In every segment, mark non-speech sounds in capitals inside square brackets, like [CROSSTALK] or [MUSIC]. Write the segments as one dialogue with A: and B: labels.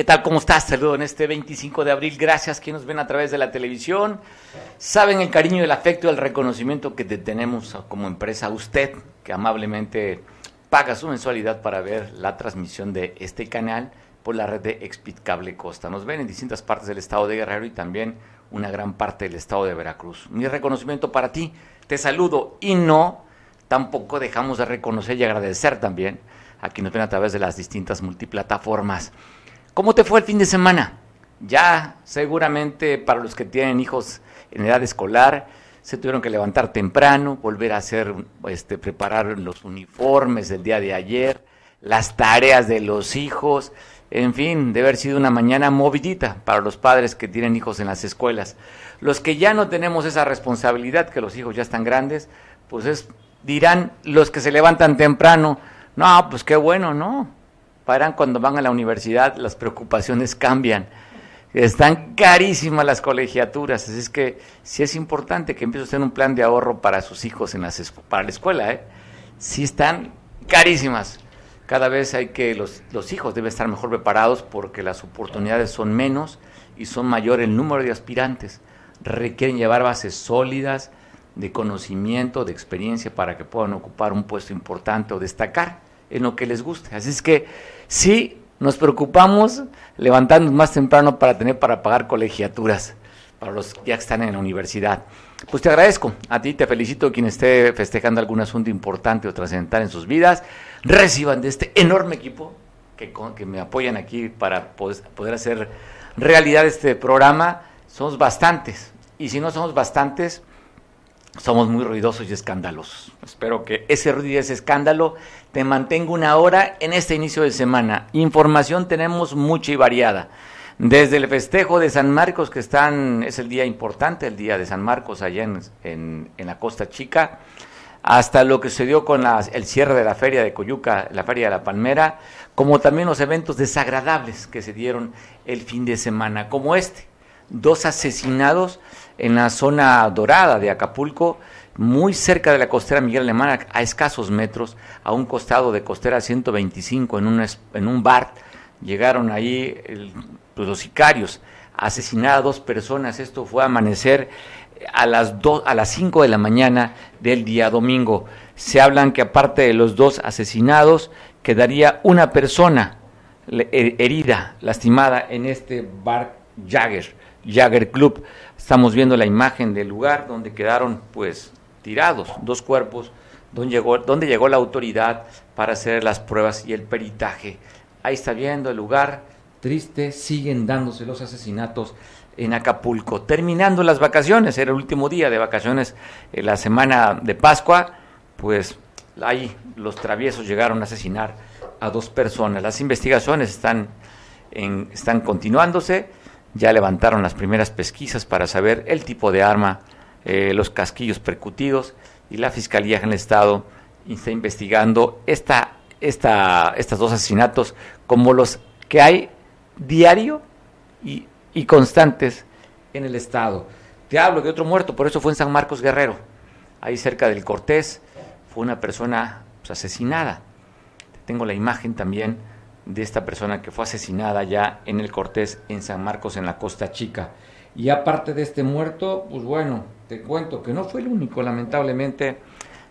A: ¿Qué tal? ¿Cómo estás? Saludo en este 25 de abril. Gracias quienes nos ven a través de la televisión. Saben el cariño, el afecto y el reconocimiento que te tenemos como empresa. Usted, que amablemente paga su mensualidad para ver la transmisión de este canal por la red de Expit Cable Costa. Nos ven en distintas partes del estado de Guerrero y también una gran parte del estado de Veracruz. Mi reconocimiento para ti. Te saludo y no, tampoco dejamos de reconocer y agradecer también a quienes ven a través de las distintas multiplataformas. ¿Cómo te fue el fin de semana? Ya seguramente para los que tienen hijos en edad escolar, se tuvieron que levantar temprano, volver a hacer, este, preparar los uniformes del día de ayer, las tareas de los hijos, en fin, debe haber sido una mañana movidita para los padres que tienen hijos en las escuelas. Los que ya no tenemos esa responsabilidad, que los hijos ya están grandes, pues es, dirán los que se levantan temprano, no, pues qué bueno, no, cuando van a la universidad, las preocupaciones cambian. Están carísimas las colegiaturas, así es que sí es importante que empiece a tener un plan de ahorro para sus hijos en las, para la escuela. ¿eh? Sí están carísimas. Cada vez hay que, los, los hijos deben estar mejor preparados porque las oportunidades son menos y son mayor el número de aspirantes. Requieren llevar bases sólidas de conocimiento, de experiencia para que puedan ocupar un puesto importante o destacar en lo que les guste. Así es que sí nos preocupamos levantándonos más temprano para tener para pagar colegiaturas para los ya que están en la universidad. Pues te agradezco, a ti te felicito quien esté festejando algún asunto importante o trascendental en sus vidas. Reciban de este enorme equipo que, que me apoyan aquí para poder hacer realidad este programa. Somos bastantes. Y si no somos bastantes, somos muy ruidosos y escandalosos. Espero que ese ruido y ese escándalo te mantenga una hora en este inicio de semana. Información tenemos mucha y variada. Desde el festejo de San Marcos, que están, es el día importante, el día de San Marcos allá en, en, la Costa Chica, hasta lo que se dio con el cierre de la Feria de Coyuca, la Feria de la Palmera, como también los eventos desagradables que se dieron el fin de semana, como este. Dos asesinados en la zona dorada de Acapulco, muy cerca de la costera Miguel Alemán, a escasos metros, a un costado de costera 125, en un, en un bar. Llegaron ahí pues, los sicarios a asesinar a dos personas. Esto fue a amanecer a las, a las 5 de la mañana del día domingo. Se hablan que aparte de los dos asesinados, quedaría una persona herida, lastimada en este bar Jagger, Jagger Club. Estamos viendo la imagen del lugar donde quedaron pues tirados dos cuerpos, donde llegó, donde llegó la autoridad para hacer las pruebas y el peritaje. Ahí está viendo el lugar triste, siguen dándose los asesinatos en Acapulco. Terminando las vacaciones, era el último día de vacaciones, en la semana de Pascua, pues ahí los traviesos llegaron a asesinar a dos personas. Las investigaciones están, en, están continuándose ya levantaron las primeras pesquisas para saber el tipo de arma, eh, los casquillos percutidos y la Fiscalía en el Estado está investigando esta, esta, estos dos asesinatos como los que hay diario y, constantes en el Estado. Te hablo de otro muerto, por eso fue en San Marcos Guerrero, ahí cerca del Cortés, fue una persona pues, asesinada. Tengo la imagen también de esta persona que fue asesinada ya en el Cortés, en San Marcos, en la Costa Chica. Y aparte de este muerto, pues bueno, te cuento que no fue el único, lamentablemente,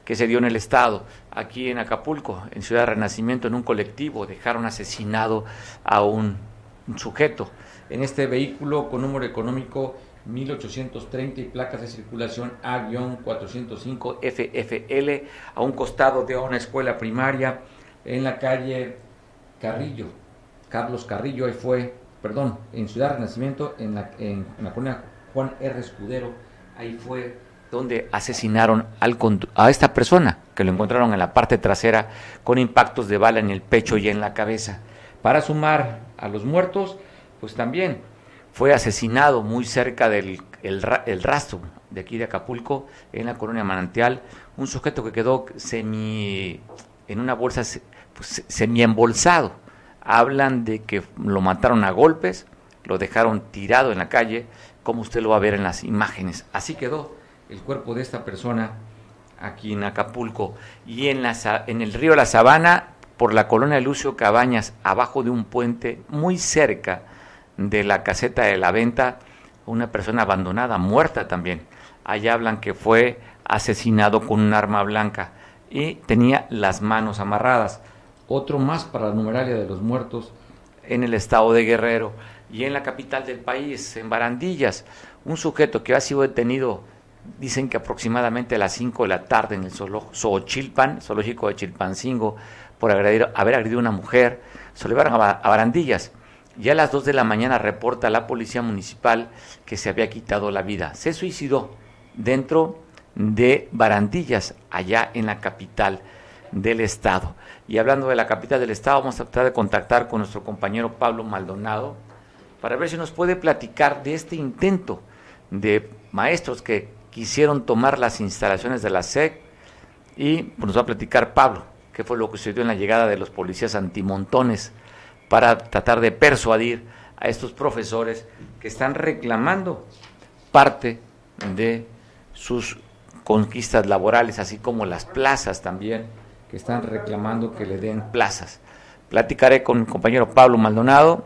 A: que se dio en el Estado. Aquí en Acapulco, en Ciudad Renacimiento, en un colectivo, dejaron asesinado a un, sujeto. En este vehículo con número económico 1830 y placas de circulación A-405 FFL, a un costado de una escuela primaria en la calle Carrillo, Carlos Carrillo, ahí fue, perdón, en Ciudad Renacimiento, en la, en, la colonia Juan R. Escudero, ahí fue donde asesinaron al, a esta persona, que lo encontraron en la parte trasera con impactos de bala en el pecho y en la cabeza. Para sumar a los muertos, pues también fue asesinado muy cerca del el, rastro de aquí de Acapulco, en la colonia Manantial, un sujeto que quedó semi en una bolsa pues, semi-embolsado. Hablan de que lo mataron a golpes, lo dejaron tirado en la calle, como usted lo va a ver en las imágenes. Así quedó el cuerpo de esta persona aquí en Acapulco. Y en, la, en el río La Sabana, por la colonia Lucio Cabañas, abajo de un puente, muy cerca de la caseta de la venta, una persona abandonada, muerta también. Allá hablan que fue asesinado con un arma blanca y tenía las manos amarradas. Otro más para la numeraria de los muertos en el estado de Guerrero y en la capital del país, en Barandillas, un sujeto que ha sido detenido, dicen que aproximadamente a las 5 de la tarde en el Zoochilpan, zoológico de Chilpancingo, por haber agredido a una mujer, se lo llevaron a Barandillas. Ya a las 2 de la mañana reporta la policía municipal que se había quitado la vida. Se suicidó dentro de Barandillas, allá en la capital del estado. Y hablando de la capital del estado, vamos a tratar de contactar con nuestro compañero Pablo Maldonado para ver si nos puede platicar de este intento de maestros que quisieron tomar las instalaciones de la SEC. Y pues, nos va a platicar Pablo qué fue lo que sucedió en la llegada de los policías antimontones para tratar de persuadir a estos profesores que están reclamando parte de sus conquistas laborales, así como las plazas también, que están reclamando que le den plazas. Platicaré con mi compañero Pablo Maldonado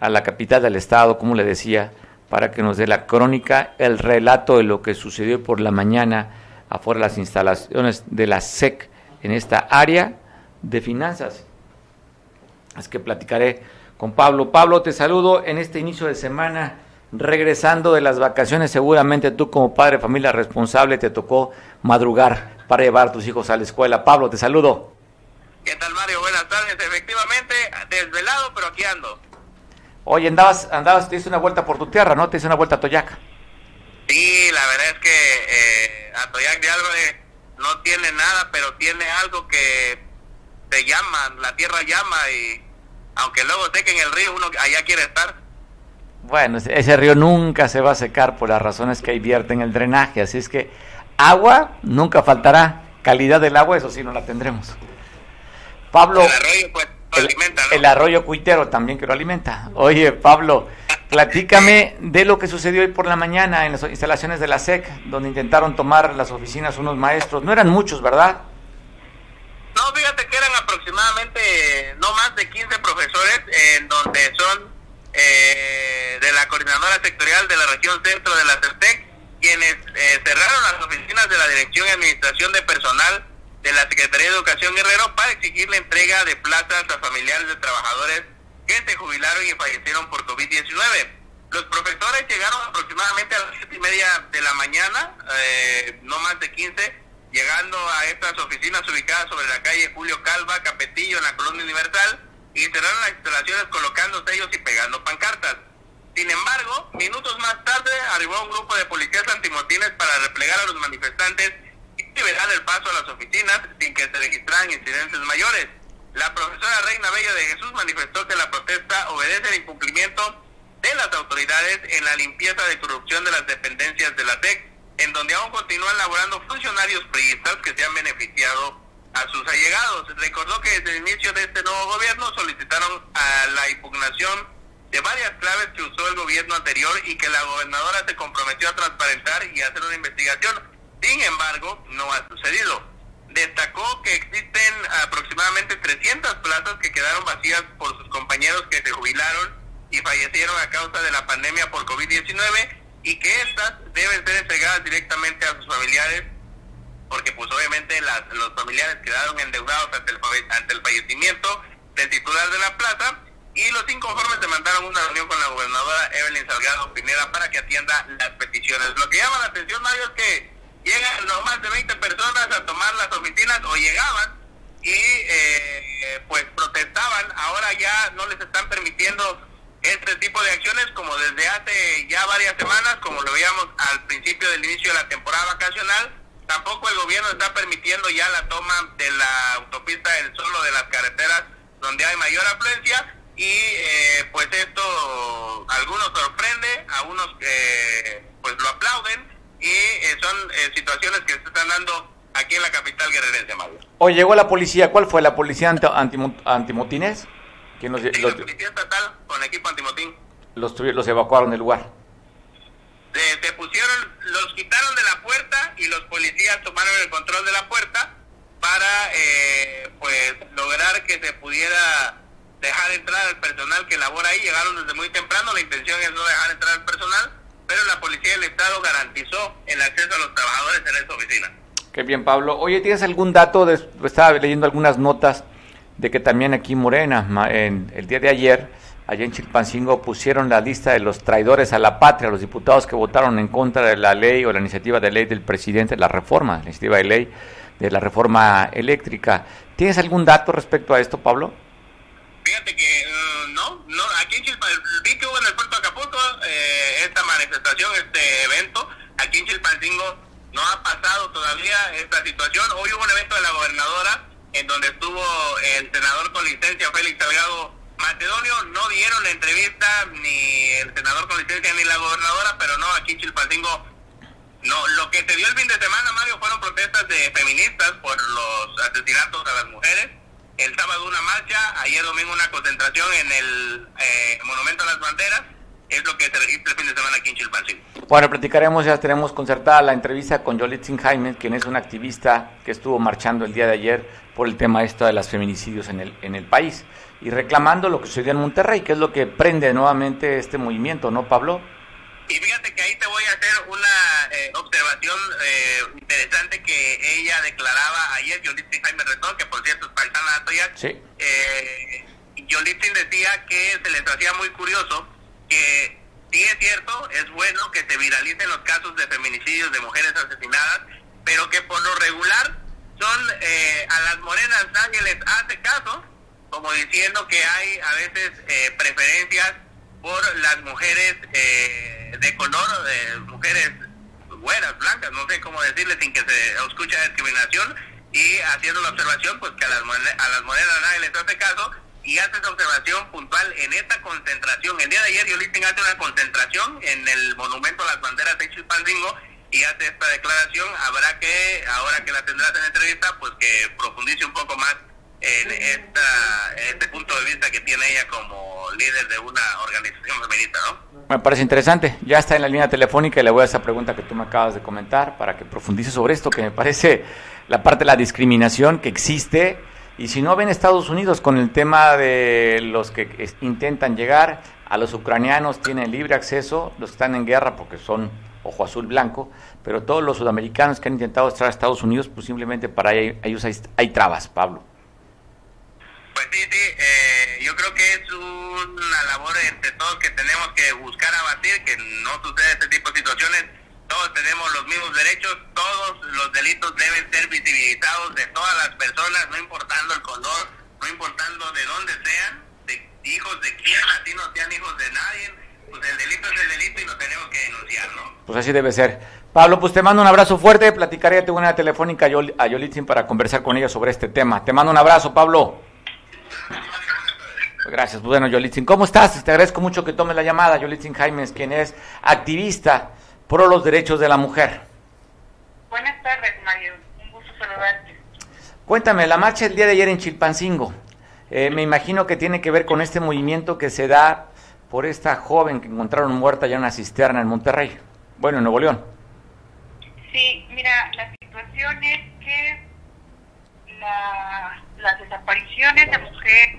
A: a la capital del estado, como le decía, para que nos dé la crónica, el relato de lo que sucedió por la mañana afuera de las instalaciones de la SEC en esta área de finanzas. Así que platicaré con Pablo. Pablo, te saludo en este inicio de semana, regresando de las vacaciones. Seguramente tú como padre de familia responsable te tocó madrugar para llevar a tus hijos a la escuela. Pablo, te saludo.
B: ¿Qué tal, Mario? Buenas tardes. Efectivamente, desvelado, pero aquí ando.
A: Oye, andabas, andabas, te hice una vuelta por tu tierra, ¿no? Te hice una vuelta a Toyac.
B: Sí, la verdad es que eh, Atoyac de Álvarez no tiene nada, pero tiene algo que te llama, la tierra llama y aunque luego seque en el río, uno allá quiere estar.
A: Bueno, ese río nunca se va a secar por las razones que en el drenaje, así es que agua nunca faltará, calidad del agua, eso sí no la tendremos. Pablo, el arroyo, pues, alimenta, el arroyo cuitero también que lo alimenta. Oye, Pablo, Platícame de lo que sucedió hoy por la mañana en las instalaciones de la SEC, donde intentaron tomar las oficinas unos maestros. No eran muchos, ¿verdad?
B: No, fíjate que eran aproximadamente no más de 15 profesores, en donde son eh, de la coordinadora sectorial de la región centro de la CERTEC, quienes eh, cerraron las oficinas de la Dirección y Administración de Personal de la Secretaría de Educación Guerrero para exigir la entrega de plazas a familiares de trabajadores que se jubilaron y fallecieron por COVID-19. Los profesores llegaron aproximadamente a las siete y media de la mañana, eh, no más de 15, llegando a estas oficinas ubicadas sobre la calle Julio Calva, Capetillo, en la Colonia Universal, y cerraron las instalaciones colocando sellos y pegando pancartas. Sin embargo, minutos más tarde arribó un grupo de policías antimotines para replegar a los manifestantes y liberar el paso a las oficinas sin que se registraran incidentes mayores. La profesora Reina Bello de Jesús manifestó que la protesta obedece al incumplimiento de las autoridades en la limpieza de corrupción de las dependencias de la TEC, en donde aún continúan laborando funcionarios priistas que se han beneficiado a sus allegados. Recordó que desde el inicio de este nuevo gobierno solicitaron a la impugnación de varias claves que usó el gobierno anterior y que la gobernadora se comprometió a transparentar y hacer una investigación. Sin embargo, no ha sucedido destacó que existen aproximadamente 300 plazas que quedaron vacías por sus compañeros que se jubilaron y fallecieron a causa de la pandemia por COVID-19 y que estas deben ser entregadas directamente a sus familiares porque pues obviamente las, los familiares quedaron endeudados ante el, ante el fallecimiento del titular de la plaza y los inconformes demandaron una reunión con la gobernadora Evelyn Salgado Pineda para que atienda las peticiones. Lo que llama la atención, Mario, es que llegan no más de 20 personas a tomar las oficinas o llegaban y eh, pues protestaban. Ahora ya no les están permitiendo este tipo de acciones como desde hace ya varias semanas, como lo veíamos al principio del inicio de la temporada vacacional. Tampoco el gobierno está permitiendo ya la toma de la autopista del solo de las carreteras donde hay mayor afluencia y eh, pues esto a algunos sorprende, a unos eh, pues lo aplauden y eh, son eh, situaciones que se están dando aquí en la capital guerrerense, Mario.
A: Hoy llegó la policía, ¿cuál fue? ¿La policía anti, antimotines?
B: ¿Quién los, la policía estatal con equipo antimotín.
A: Los, los evacuaron del lugar.
B: Se, pusieron, los quitaron de la puerta y los policías tomaron el control de la puerta para, eh, pues lograr que se pudiera dejar entrar al personal que labora ahí. Llegaron desde muy temprano, la intención es no dejar entrar al personal, pero la policía del Estado garantizó el acceso a los trabajadores en esta oficina.
A: Qué bien, Pablo. Oye, ¿tienes algún dato? Estaba leyendo algunas notas de que también aquí Morena, en el día de ayer, allá en Chilpancingo, pusieron la lista de los traidores a la patria, los diputados que votaron en contra de la ley o la iniciativa de ley del presidente, la reforma, la iniciativa de ley de la reforma eléctrica. ¿Tienes algún dato respecto a esto, Pablo?
B: Fíjate que uh, no, no, aquí en Chilpancingo, vi que hubo en el puerto de Acapulco eh, esta manifestación, este evento, aquí en Chilpancingo no ha pasado todavía esta situación. Hoy hubo un evento de la gobernadora en donde estuvo el senador con licencia Félix Salgado Macedonio. No dieron la entrevista ni el senador con licencia ni la gobernadora, pero no, aquí en Chilpancingo no. Lo que se dio el fin de semana, Mario, fueron protestas de feministas por los asesinatos a las mujeres. El sábado una marcha, ayer domingo una concentración en el eh, Monumento a las Banderas es lo que se registra el fin de semana aquí en Chilpancingo.
A: Bueno, platicaremos, ya tenemos concertada la entrevista con Yolitzin Jaime, quien es una activista que estuvo marchando el día de ayer por el tema esto de los feminicidios en el, en el país y reclamando lo que sucedió en Monterrey, que es lo que prende nuevamente este movimiento, ¿no, Pablo?
B: Y fíjate que ahí te voy a hacer una eh, observación eh, interesante que ella declaraba ayer, Yolitzin Jaime Retón, que por cierto es paisana tuya. Sí. Eh, Yolitzin decía que se les hacía muy curioso que sí es cierto, es bueno que se viralicen los casos de feminicidios de mujeres asesinadas, pero que por lo regular son eh, a las morenas nadie les hace caso, como diciendo que hay a veces eh, preferencias por las mujeres eh, de color, de mujeres buenas, blancas, no sé cómo decirle sin que se escuche discriminación, y haciendo la observación pues que a las, a las morenas nadie les hace caso, y hace esa observación puntual en esta concentración. El día de ayer Yolitin hace una concentración en el monumento a las banderas de Chilpancingo y hace esta declaración. Habrá que, ahora que la tendrás en entrevista, pues que profundice un poco más en esta, este punto de vista que tiene ella como líder de una organización feminista, ¿no?
A: Me parece interesante. Ya está en la línea telefónica y le voy a esa pregunta que tú me acabas de comentar para que profundice sobre esto, que me parece la parte de la discriminación que existe y si no ven Estados Unidos con el tema de los que intentan llegar, a los ucranianos tienen libre acceso, los que están en guerra porque son ojo azul blanco, pero todos los sudamericanos que han intentado entrar a Estados Unidos, pues simplemente para ellos hay, trabas, Pablo.
B: Pues sí, sí, eh, yo creo que es una labor entre todos que tenemos que buscar abatir, que no suceda este tipo de situaciones todos tenemos los mismos derechos, todos los delitos deben ser visibilizados de todas las personas, no importando el color, no importando de dónde sean, de hijos de quién, así no sean hijos de nadie, pues el delito es el delito y lo tenemos que denunciar, ¿no?
A: Pues así debe ser. Pablo, pues te mando un abrazo fuerte, platicaré de una telefónica a Yolitzin para conversar con ella sobre este tema. Te mando un abrazo, Pablo. Gracias. Pues bueno, Yolitzin, ¿cómo estás? Te agradezco mucho que tomes la llamada. Yolitzin Jaimes, quien es activista por los derechos de la mujer.
C: Buenas tardes, Mario. Un gusto saludarte.
A: Cuéntame, la marcha el día de ayer en Chilpancingo. Eh, me imagino que tiene que ver con este movimiento que se da por esta joven que encontraron muerta ya en una cisterna en Monterrey. Bueno, en Nuevo León.
C: Sí, mira, la situación es que las desapariciones de mujer,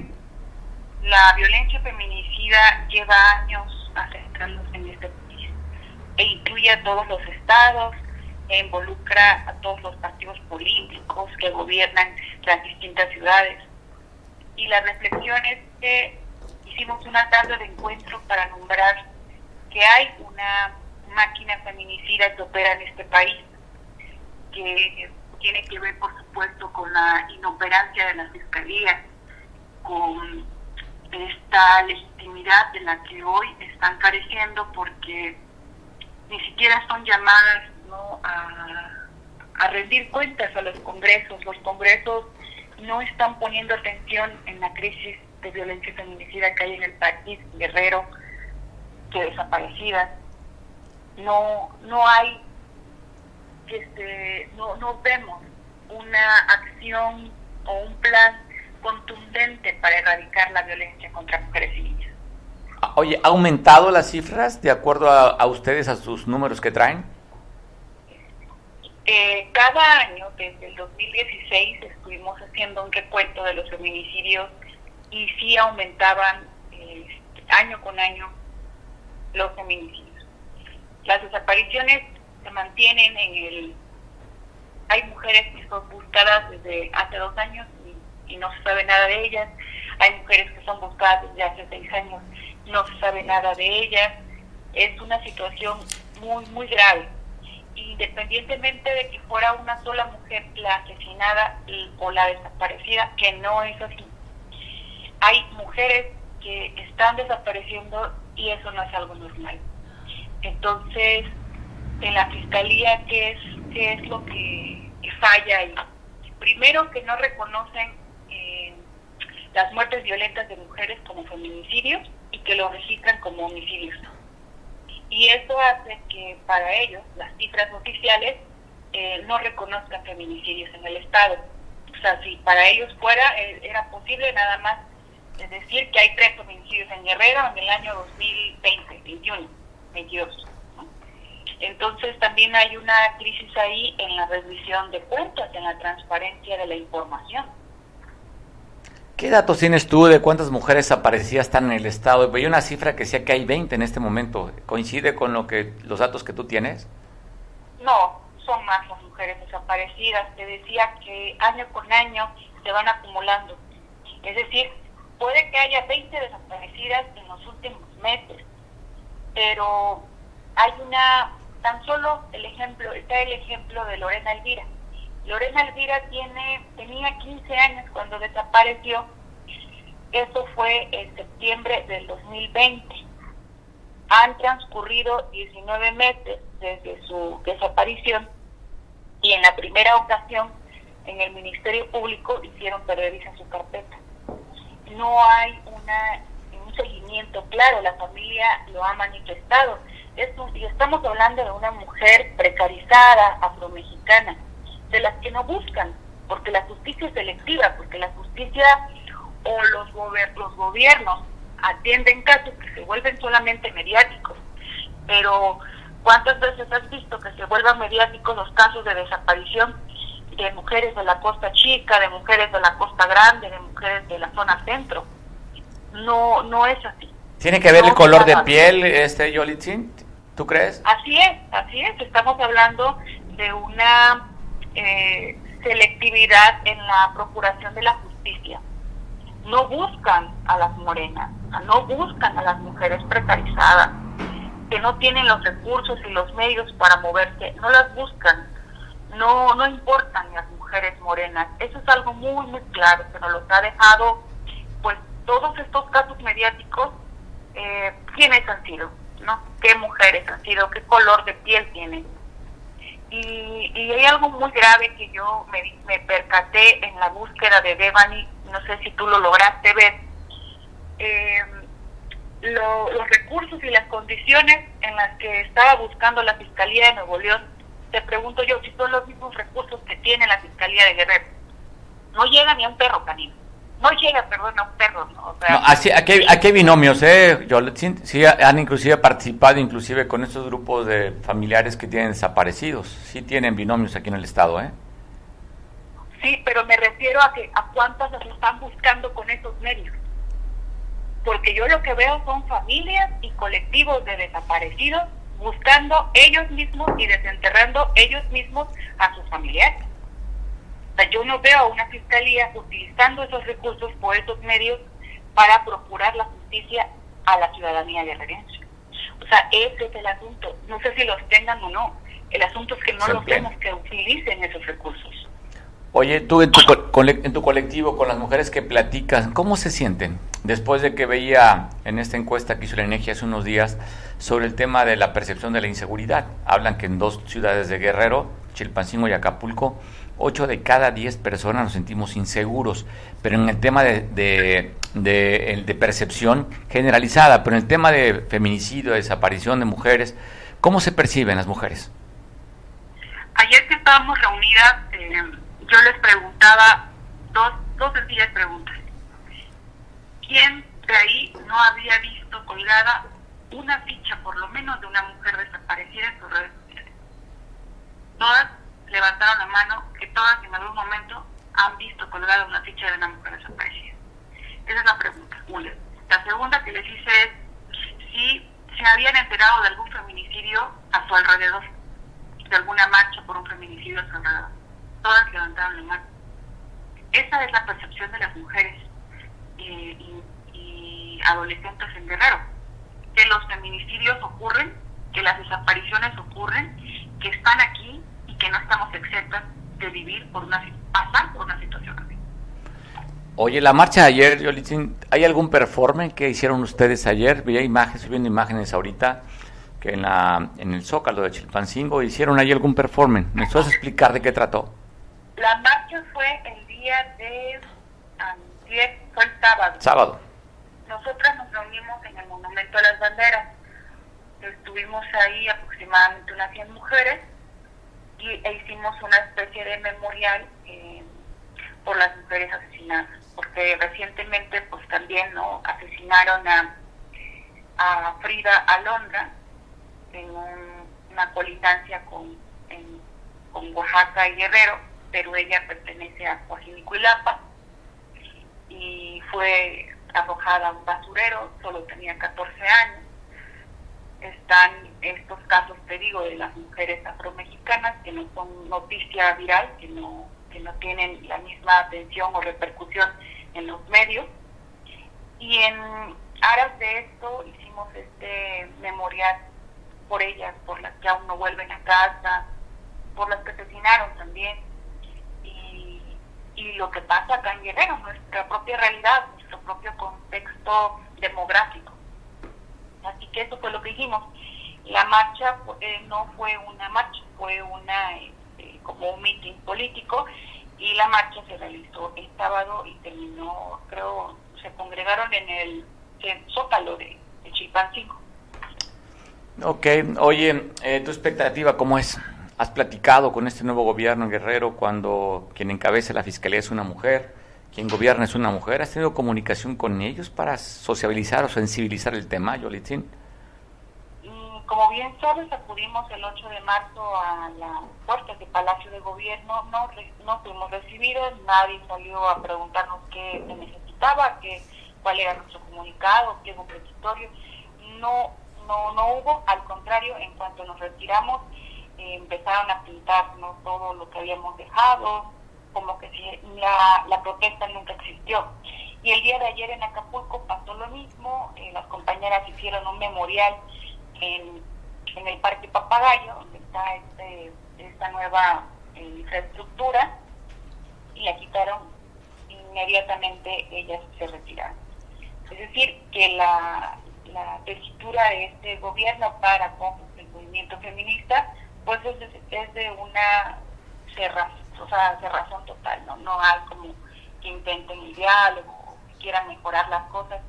C: la violencia feminicida lleva años acercándose en este e incluye a todos los estados, e involucra a todos los partidos políticos que gobiernan las distintas ciudades. Y la reflexión es que hicimos una tarde de encuentro para nombrar que hay una máquina feminicida que opera en este país, que tiene que ver, por supuesto, con la inoperancia de la fiscalía, con esta legitimidad de la que hoy están careciendo porque ni siquiera son llamadas ¿no? a, rendir cuentas a los congresos. Los congresos no están poniendo atención en la crisis de violencia feminicida que hay en el país, Guerrero, que desaparecidas. No, no hay, este, no, no vemos una acción o un plan contundente para erradicar la violencia contra mujeres y niñas.
A: Oye, ¿ha aumentado las cifras de acuerdo a, ustedes, a sus números que traen?
C: Eh, cada año, desde el 2016, estuvimos haciendo un recuento de los feminicidios y sí aumentaban eh, año con año los feminicidios. Las desapariciones se mantienen en el... Hay mujeres que son buscadas desde hace dos años y, y no se sabe nada de ellas. Hay mujeres que son buscadas desde hace seis años, no se sabe nada de ellas. Es una situación muy, muy grave independientemente de que fuera una sola mujer la asesinada o la desaparecida, que no es así. Hay mujeres que están desapareciendo y eso no es algo normal. Entonces, en la fiscalía, ¿qué es, qué es lo que, falla ahí? Primero, que no reconocen eh, las muertes violentas de mujeres como feminicidios y que lo registran como homicidios y eso hace que para ellos las cifras oficiales eh, no reconozcan feminicidios en el Estado. O sea, si para ellos fuera, eh, era posible nada más decir que hay tres feminicidios en Guerrero en el año 2020, 21, 22. Entonces también hay una crisis ahí en la revisión de cuentas, en la transparencia de la información.
A: ¿Qué datos tienes tú de cuántas mujeres aparecidas están en el estado? Veía una cifra que decía que hay 20 en este momento. ¿Coincide con lo que los datos que tú tienes?
C: No, son más las mujeres desaparecidas. Te decía que año con año se van acumulando. Es decir, puede que haya 20 desaparecidas en los últimos meses, pero hay una, tan solo el ejemplo, está el ejemplo de Lorena Elvira. Lorena Elvira tiene, tenía 15 años cuando desapareció. Eso fue en septiembre del 2020. Han transcurrido 19 meses desde su desaparición y en la primera ocasión en el Ministerio Público hicieron periodistas su carpeta. No hay una, un seguimiento claro, la familia lo ha manifestado. Y estamos hablando de una mujer precarizada, afromexicana de las que no buscan, porque la justicia es selectiva, porque la justicia o los, los gobiernos atienden casos que se vuelven solamente mediáticos, pero ¿cuántas veces has visto que se vuelvan mediáticos los casos de desaparición de mujeres de la costa chica, de mujeres de la costa grande, de mujeres de la zona centro? No, no es así.
A: ¿Tiene que ver el color de piel, este Yolitzin? ¿Tú crees?
C: Así es, así es. Estamos hablando de una eh, selectividad en la procuración de la justicia. No buscan a las morenas, no buscan a las mujeres precarizadas, que no tienen los recursos y los medios para moverse, no las buscan, no, no importan las mujeres morenas. Eso es algo muy, muy claro, que nos lo ha dejado, pues, todos estos casos mediáticos, eh, quiénes han sido, ¿no? ¿Qué mujeres han sido? ¿Qué color de piel tienen? Y, hay algo muy grave que yo me, percaté en la búsqueda de Devani, no sé si tú lo lograste ver, eh, los recursos y las condiciones en las que estaba buscando la Fiscalía de Nuevo León, te pregunto yo si son los mismos recursos que tiene la Fiscalía de Guerrero. No llega ni a un perro canino no llega, perdón, a un perro, ¿no?
A: así, aquí, hay binomios, ¿eh? Yo, sí, han inclusive participado inclusive con estos grupos de familiares que tienen desaparecidos. Sí tienen binomios aquí en el Estado, ¿eh?
C: Sí, pero me refiero a que a cuántas las están buscando con esos medios. Porque yo lo que veo son familias y colectivos de desaparecidos buscando ellos mismos y desenterrando ellos mismos a sus familiares yo no veo a una fiscalía utilizando esos recursos por esos medios para procurar la justicia a la ciudadanía guerrerense. O sea, ese es el asunto. No sé si los tengan o no. El asunto es que no los vemos que utilicen esos recursos.
A: Oye, tú en tu, en tu colectivo, con las mujeres que platicas, ¿cómo se sienten? Después de que veía en esta encuesta que hizo la ENEGI hace unos días sobre el tema de la percepción de la inseguridad. Hablan que en dos ciudades de Guerrero, Chilpancingo y Acapulco, 8 de cada 10 personas nos sentimos inseguros, pero en el tema de, de, percepción generalizada, pero en el tema de feminicidio, de desaparición de mujeres, ¿cómo se perciben las mujeres?
C: Ayer que estábamos reunidas, eh, yo les preguntaba dos, dos sencillas preguntas. ¿Quién de ahí no había visto colgada una ficha, por lo menos, de una mujer desaparecida en sus redes sociales? Todas mano que todas en algún momento han visto colgada una ficha de una mujer desaparecida. Esa es la pregunta, una. La segunda que les hice es si se habían enterado de algún feminicidio a su alrededor, de alguna marcha por un feminicidio a su alrededor. Todas levantaron la mano. Esa es la percepción de las mujeres eh, y, y adolescentes en Guerrero, que los feminicidios ocurren, que las desapariciones ocurren, que están aquí y que no estamos exentas de vivir por una pasar por una situación así.
A: Oye, la marcha de ayer, ¿hay algún performance que hicieron ustedes ayer? Vi imágenes, estoy viendo imágenes ahorita que en la en el Zócalo de Chilpancingo hicieron ahí algún performance. ¿Me puedes explicar de qué trató?
C: La marcha fue el día de fue el sábado.
A: Sábado.
C: Nosotras nos reunimos en el Monumento a las Banderas. Estuvimos ahí aproximadamente unas 100 mujeres y, e hicimos una especie de memorial eh, por las mujeres asesinadas, porque recientemente pues también no asesinaron a, a Frida Alondra en un, una colindancia con, con Oaxaca y Guerrero, pero ella pertenece a Coajinicuilapa y fue arrojada a un basurero, solo tenía 14 años. Están estos casos, te digo, de las mujeres afromexicanas que no son noticia viral, que no, que no tienen la misma atención o repercusión en los medios. Y en aras de esto hicimos este memorial por ellas, por las que aún no vuelven a casa, por las que asesinaron también. Y, lo que pasa acá en Guerrero, nuestra propia realidad, nuestro propio contexto demográfico. Así que eso fue lo que hicimos. La marcha eh, no fue una marcha, fue una este, como un meeting político y la marcha se realizó el sábado y terminó, creo, se congregaron en el, en de, de Chilpancingo.
A: Ok, oye, eh, ¿tu expectativa cómo es? ¿Has platicado con este nuevo gobierno Guerrero cuando quien encabeza la fiscalía es una mujer, quien gobierna es una mujer? ¿Has tenido comunicación con ellos para sociabilizar o sensibilizar el tema, Yolitzin?
C: Y como bien sabes, acudimos el 8 de marzo a las puertas del Palacio de Gobierno, no, no fuimos recibidos, nadie salió a preguntarnos qué se necesitaba, qué, cuál era nuestro comunicado, qué hubo petitorio. No, no, no hubo, al contrario, en cuanto nos retiramos, eh, empezaron a pintarnos todo lo que habíamos dejado, como que la, la protesta nunca existió. Y el día de ayer en Acapulco pasó lo mismo, eh, las compañeras hicieron un memorial en, en el Parque Papagayo, donde está este, esta nueva eh, infraestructura, y la quitaron inmediatamente, ellas se retiraron. Es decir, que la, la textura de este gobierno para con el movimiento feminista, pues es, de- una cerrazón, o sea, cerrazón total, ¿no? No hay como que intenten el diálogo, que quieran mejorar las cosas.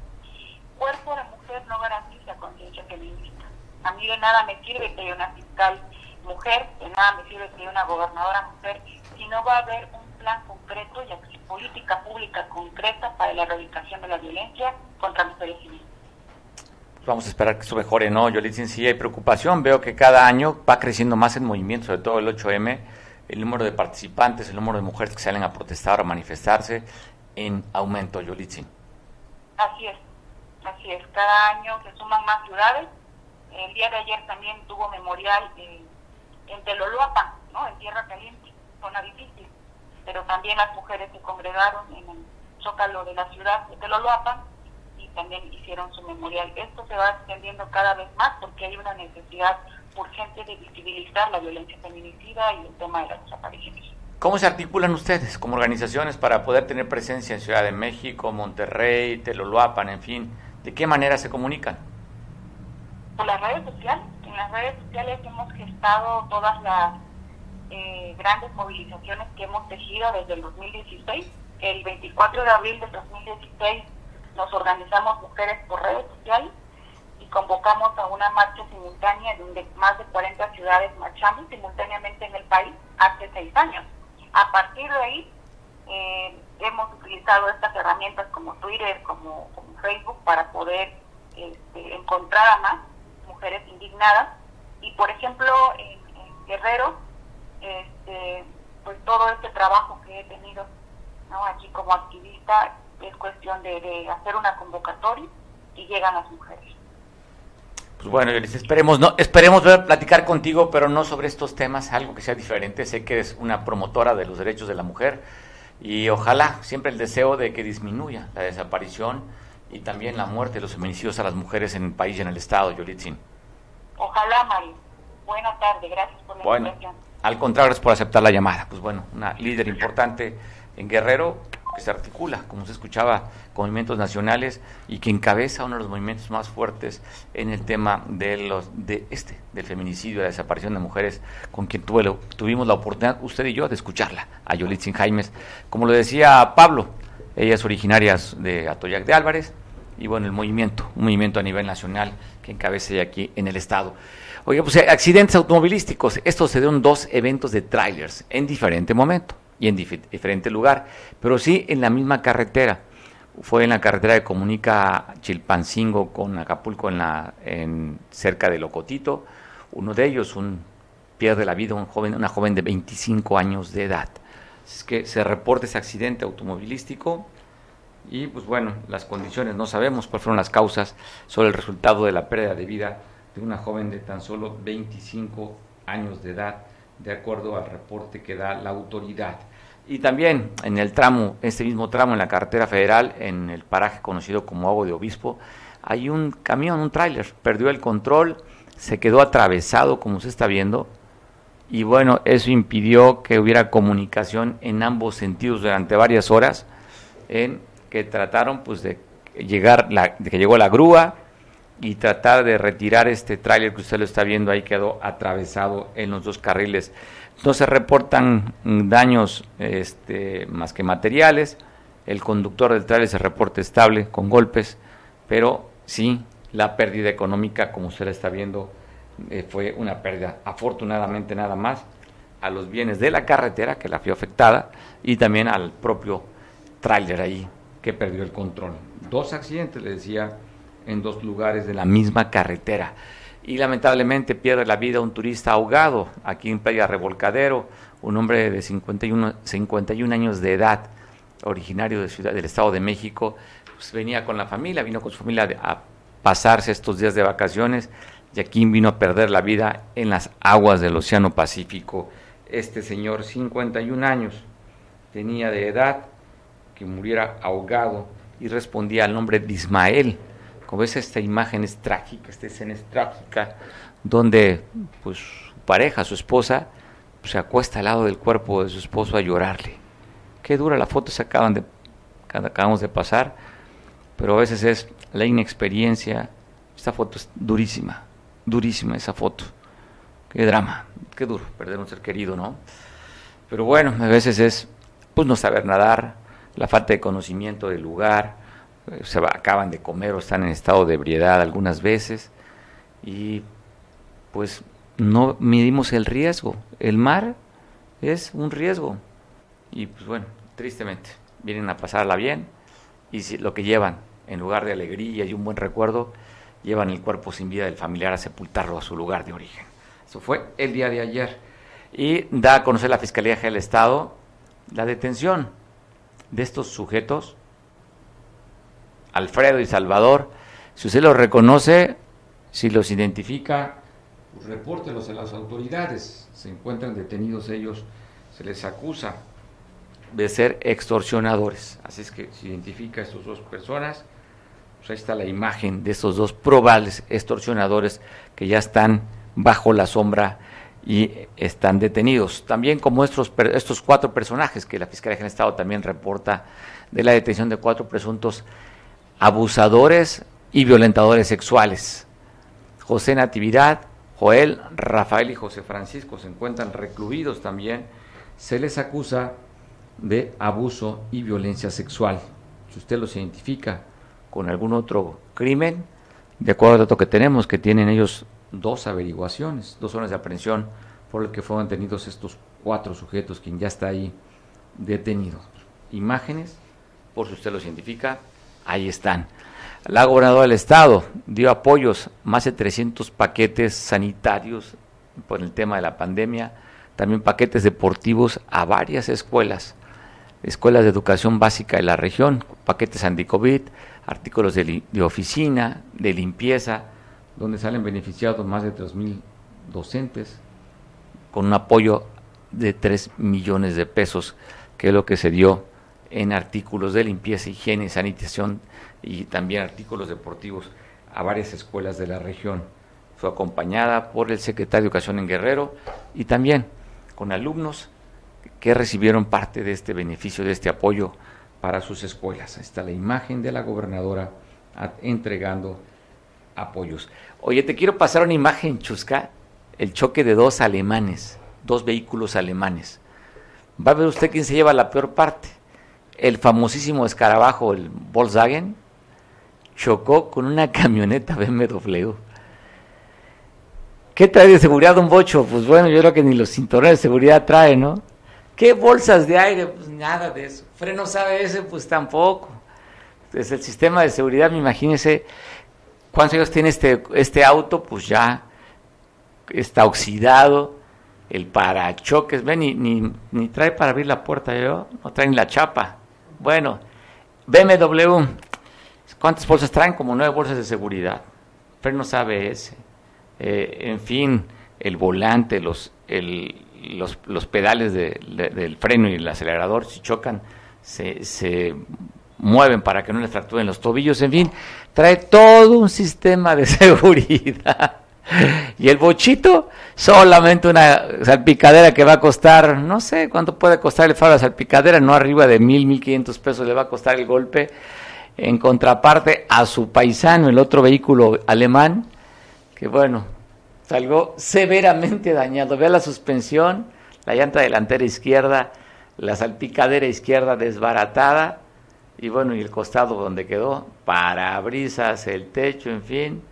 C: Cuerpo de mujer no garantiza conciencia feminista. A mí de nada me sirve que haya una fiscal mujer, de nada me sirve que haya una gobernadora mujer, si no va a haber un plan concreto y política pública concreta para la erradicación de la violencia contra mujeres civiles.
A: Vamos a esperar que esto mejore, ¿no? Yolitzin, sí hay preocupación. Veo que cada año va creciendo más el movimiento, sobre todo el 8M, el número de participantes, el número de mujeres que salen a protestar a manifestarse en aumento, Yolitzin.
C: Así es, así es. Cada año se suman más ciudades. El día de ayer también tuvo memorial eh, en Teloloapan, ¿no? En Tierra Caliente, zona difícil. Pero también las mujeres se congregaron en el zócalo de la ciudad de Teloloapan también hicieron su memorial. Esto se va extendiendo cada vez más porque hay una necesidad urgente de visibilizar la violencia feminicida y el tema de las desapariciones.
A: ¿Cómo se articulan ustedes como organizaciones para poder tener presencia en Ciudad de México, Monterrey, Teloloapan, en fin? ¿De qué manera se comunican?
C: por las redes sociales. En las redes sociales hemos gestado todas las eh, grandes movilizaciones que hemos tejido desde el 2016. El 24 de abril del 2016 nos organizamos mujeres por redes sociales y convocamos a una marcha simultánea donde más de 40 ciudades marchamos simultáneamente en el país hace seis años. A partir de ahí eh, hemos utilizado estas herramientas como Twitter, como, Facebook para poder este, encontrar a más mujeres indignadas y por ejemplo en, Guerrero este, pues este trabajo que he tenido aquí como activista es cuestión de, de hacer una convocatoria y llegan las mujeres.
A: Pues bueno, esperemos, no, esperemos ver, platicar contigo, pero no sobre estos temas, algo que sea diferente. Sé que eres una promotora de los derechos de la mujer y ojalá siempre el deseo de que disminuya la desaparición y también la muerte de los feminicidios a las mujeres en el país y en el Estado, Yolitzin.
C: Ojalá, Mari. Buenas tardes, gracias por la
A: bueno, Al contrario, gracias por aceptar la llamada. Pues bueno, una líder importante en Guerrero que se articula, como se escuchaba, con movimientos nacionales y que encabeza uno de los movimientos más fuertes en el tema de los de este, del feminicidio, de la desaparición de mujeres, con quien tuve, tuvimos la oportunidad, usted y yo, de escucharla, a Yolitzin Jaimes. Como lo decía Pablo, ella es originaria de Atoyac de Álvarez, y bueno, el movimiento, un movimiento a nivel nacional que encabece aquí en el Estado. Oye, pues eh, accidentes automovilísticos. Estos se dieron dos eventos de trailers en diferente momento y en diferente lugar, pero sí en la misma carretera. Fue en la carretera que comunica Chilpancingo con Acapulco, en la, en, cerca de Locotito. Uno de ellos, un pierde la vida un joven, una joven de 25 años de edad. Es que se reporta ese accidente automovilístico y pues bueno, las condiciones, no sabemos cuáles fueron las causas, sobre el resultado de la pérdida de vida de una joven de tan solo 25 años de edad, de acuerdo al reporte que da la autoridad. Y también en el tramo, este mismo tramo en la carretera federal, en el paraje conocido como Agua de Obispo, hay un camión, un tráiler, perdió el control, se quedó atravesado, como se está viendo, y bueno, eso impidió que hubiera comunicación en ambos sentidos durante varias horas en que trataron pues de llegar, la, de que llegó la grúa y tratar de retirar este tráiler que usted lo está viendo ahí quedó atravesado en los dos carriles. No se reportan daños este, más que materiales. El conductor del tráiler se reporta estable con golpes, pero sí la pérdida económica, como usted está viendo, eh, fue una pérdida. Afortunadamente nada más a los bienes de la carretera que la fue afectada y también al propio tráiler ahí que perdió el control. Dos accidentes, le decía, en dos lugares de la misma carretera. Y lamentablemente pierde la vida un turista ahogado aquí en Playa Revolcadero, un hombre de 51, 51 años de edad, originario de ciudad, del Estado de México, pues venía con la familia, vino con su familia a pasarse estos días de vacaciones y aquí vino a perder la vida en las aguas del Océano Pacífico. Este señor, 51 años, tenía de edad, que muriera ahogado y respondía al nombre de Ismael. Como ves, esta imagen es trágica, esta escena es trágica, donde pues su pareja, su esposa, pues, se acuesta al lado del cuerpo de su esposo a llorarle. Qué dura la foto se acaban de, acabamos de pasar, pero a veces es la inexperiencia. Esta foto es durísima, durísima esa foto. Qué drama, qué duro perder un ser querido, ¿no? Pero bueno, a veces es pues no saber nadar, la falta de conocimiento del lugar, se acaban de comer o están en estado de ebriedad algunas veces y pues no midimos el riesgo. El mar es un riesgo y pues bueno, tristemente vienen a pasarla bien y lo que llevan en lugar de alegría y un buen recuerdo, llevan el cuerpo sin vida del familiar a sepultarlo a su lugar de origen. Eso fue el día de ayer. Y da a conocer la Fiscalía del Estado la detención de estos sujetos, Alfredo y Salvador, si usted los reconoce, si los identifica, pues repórtelos a las autoridades. Se encuentran detenidos ellos, se les acusa de ser extorsionadores. Así es que si identifica a estas dos personas, pues ahí está la imagen de estos dos probables extorsionadores que ya están bajo la sombra y están detenidos. También como estos, estos cuatro personajes que la Fiscalía General Estado también reporta de la detención de cuatro presuntos abusadores y violentadores sexuales. José Natividad, Joel, Rafael y José Francisco se encuentran recluidos también. Se les acusa de abuso y violencia sexual. Si usted los identifica con algún otro crimen, de acuerdo al dato que tenemos, que tienen ellos dos averiguaciones, dos zonas de aprehensión por el que fueron detenidos estos cuatro sujetos, quien ya está ahí detenido. Imágenes, por si usted los identifica, ahí están. La gobernadora del estado dio apoyos, más de 300 paquetes sanitarios por el tema de la pandemia, también paquetes deportivos a varias escuelas, escuelas de educación básica de la región, paquetes anti-COVID, artículos de, oficina, de limpieza, donde salen beneficiados más de 3.000 docentes, con un apoyo de 3 millones de pesos, que es lo que se dio en artículos de limpieza, higiene, sanitación y también artículos deportivos a varias escuelas de la región. Fue acompañada por el secretario de Educación en Guerrero y también con alumnos que recibieron parte de este beneficio, de este apoyo para sus escuelas. Ahí está la imagen de la gobernadora entregando apoyos. Oye, te quiero pasar una imagen, Chusca, el choque de dos alemanes, dos vehículos alemanes. Va a ver usted quién se lleva la peor parte. El famosísimo escarabajo, el Volkswagen, chocó con una [LAUGHS] camioneta BMW. ¿Qué trae de seguridad un bocho? Pues bueno, yo creo que ni los cinturones de seguridad trae, ¿no? ¿Qué bolsas de aire? Pues nada de eso. ¿Frenos ABS? Pues tampoco. Desde el sistema de seguridad, me imagínese cuántos años tiene este, este auto, pues ya está oxidado, el parachoques, ven, ni, ni, ni trae para abrir la puerta, yo, no trae ni la chapa. Bueno, BMW, ¿cuántas bolsas traen? Como nueve bolsas de seguridad. Frenos ABS, eh, en fin, el volante, los, el, los, los pedales del freno y el acelerador, si chocan, se, se mueven para que no les fracturen los tobillos, en fin, trae todo un sistema de [LAUGHS] seguridad. Y el bochito, solamente una salpicadera que va a costar, no sé cuánto puede costar el faro de salpicadera, no arriba de mil, mil quinientos pesos le va a costar el golpe. En contraparte a su paisano, el otro vehículo alemán, que bueno, salgo severamente dañado. Vea la suspensión, la llanta delantera izquierda, la salpicadera izquierda desbaratada y bueno, y el costado donde quedó, parabrisas, el techo, en fin,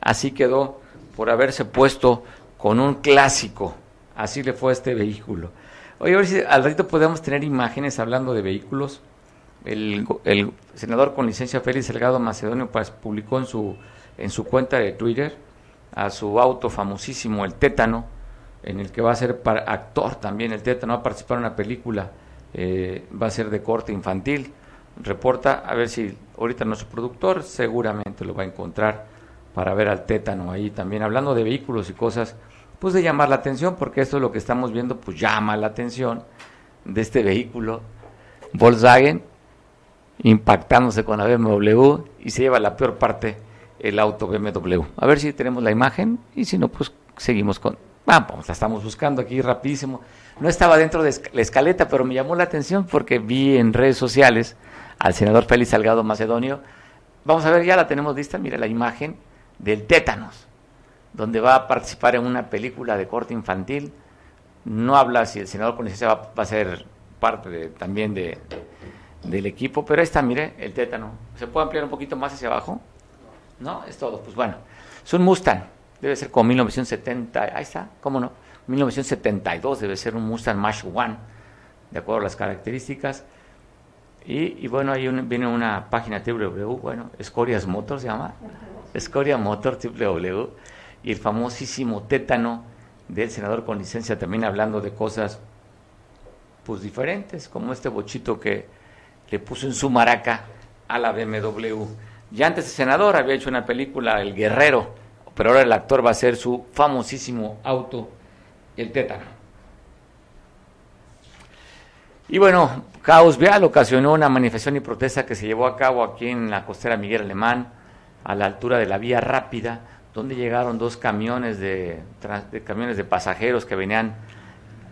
A: así quedó por haberse puesto con un clásico. Así le fue a este vehículo. Oye, a ver si al ratito podemos tener imágenes hablando de vehículos. El, el senador con licencia Félix Salgado Macedonio pues, publicó en su, en su cuenta de Twitter a su auto famosísimo, el Tétano, en el que va a ser actor también. El Tétano va a participar en una película, eh, va a ser de corte infantil. Reporta, a ver si ahorita nuestro productor seguramente lo va a encontrar para ver al Tétano ahí también. Hablando de vehículos y cosas, pues de llamar la atención, porque esto es lo que estamos viendo, pues llama la atención de este vehículo Volkswagen impactándose con la BMW y se lleva la peor parte el auto BMW. A ver si tenemos la imagen y si no, pues seguimos con... Vamos, la estamos buscando aquí rapidísimo. No estaba dentro de la escaleta, pero me llamó la atención porque vi en redes sociales al senador Félix Salgado Macedonio. Vamos a ver, ya la tenemos lista, mira la imagen del tétanos, donde va a participar en una película de corte infantil. No habla si el senador con licencia va, a ser parte también de, del equipo, pero está, mire, el tétano. ¿Se puede ampliar un poquito más hacia abajo? ¿No? Es todo. Pues bueno, es un Mustang. Debe ser como 1970. Ahí está, ¿cómo no? 1972 debe ser un Mustang Mach One, de acuerdo a las características. Y, y bueno, ahí viene una página www, bueno, Escorias Motors se llama. Escoria Motor www. Y el famosísimo tétano del senador con licencia también hablando de cosas pues diferentes, como este bochito que le puso en su maraca a la BMW. Ya antes el senador había hecho una película, El Guerrero, pero ahora el actor va a ser su famosísimo auto, el Tétano. Y bueno, caos vial ocasionó una manifestación y protesta que se llevó a cabo aquí en la costera Miguel Alemán, a la altura de la vía rápida, donde llegaron dos camiones de, camiones de pasajeros que venían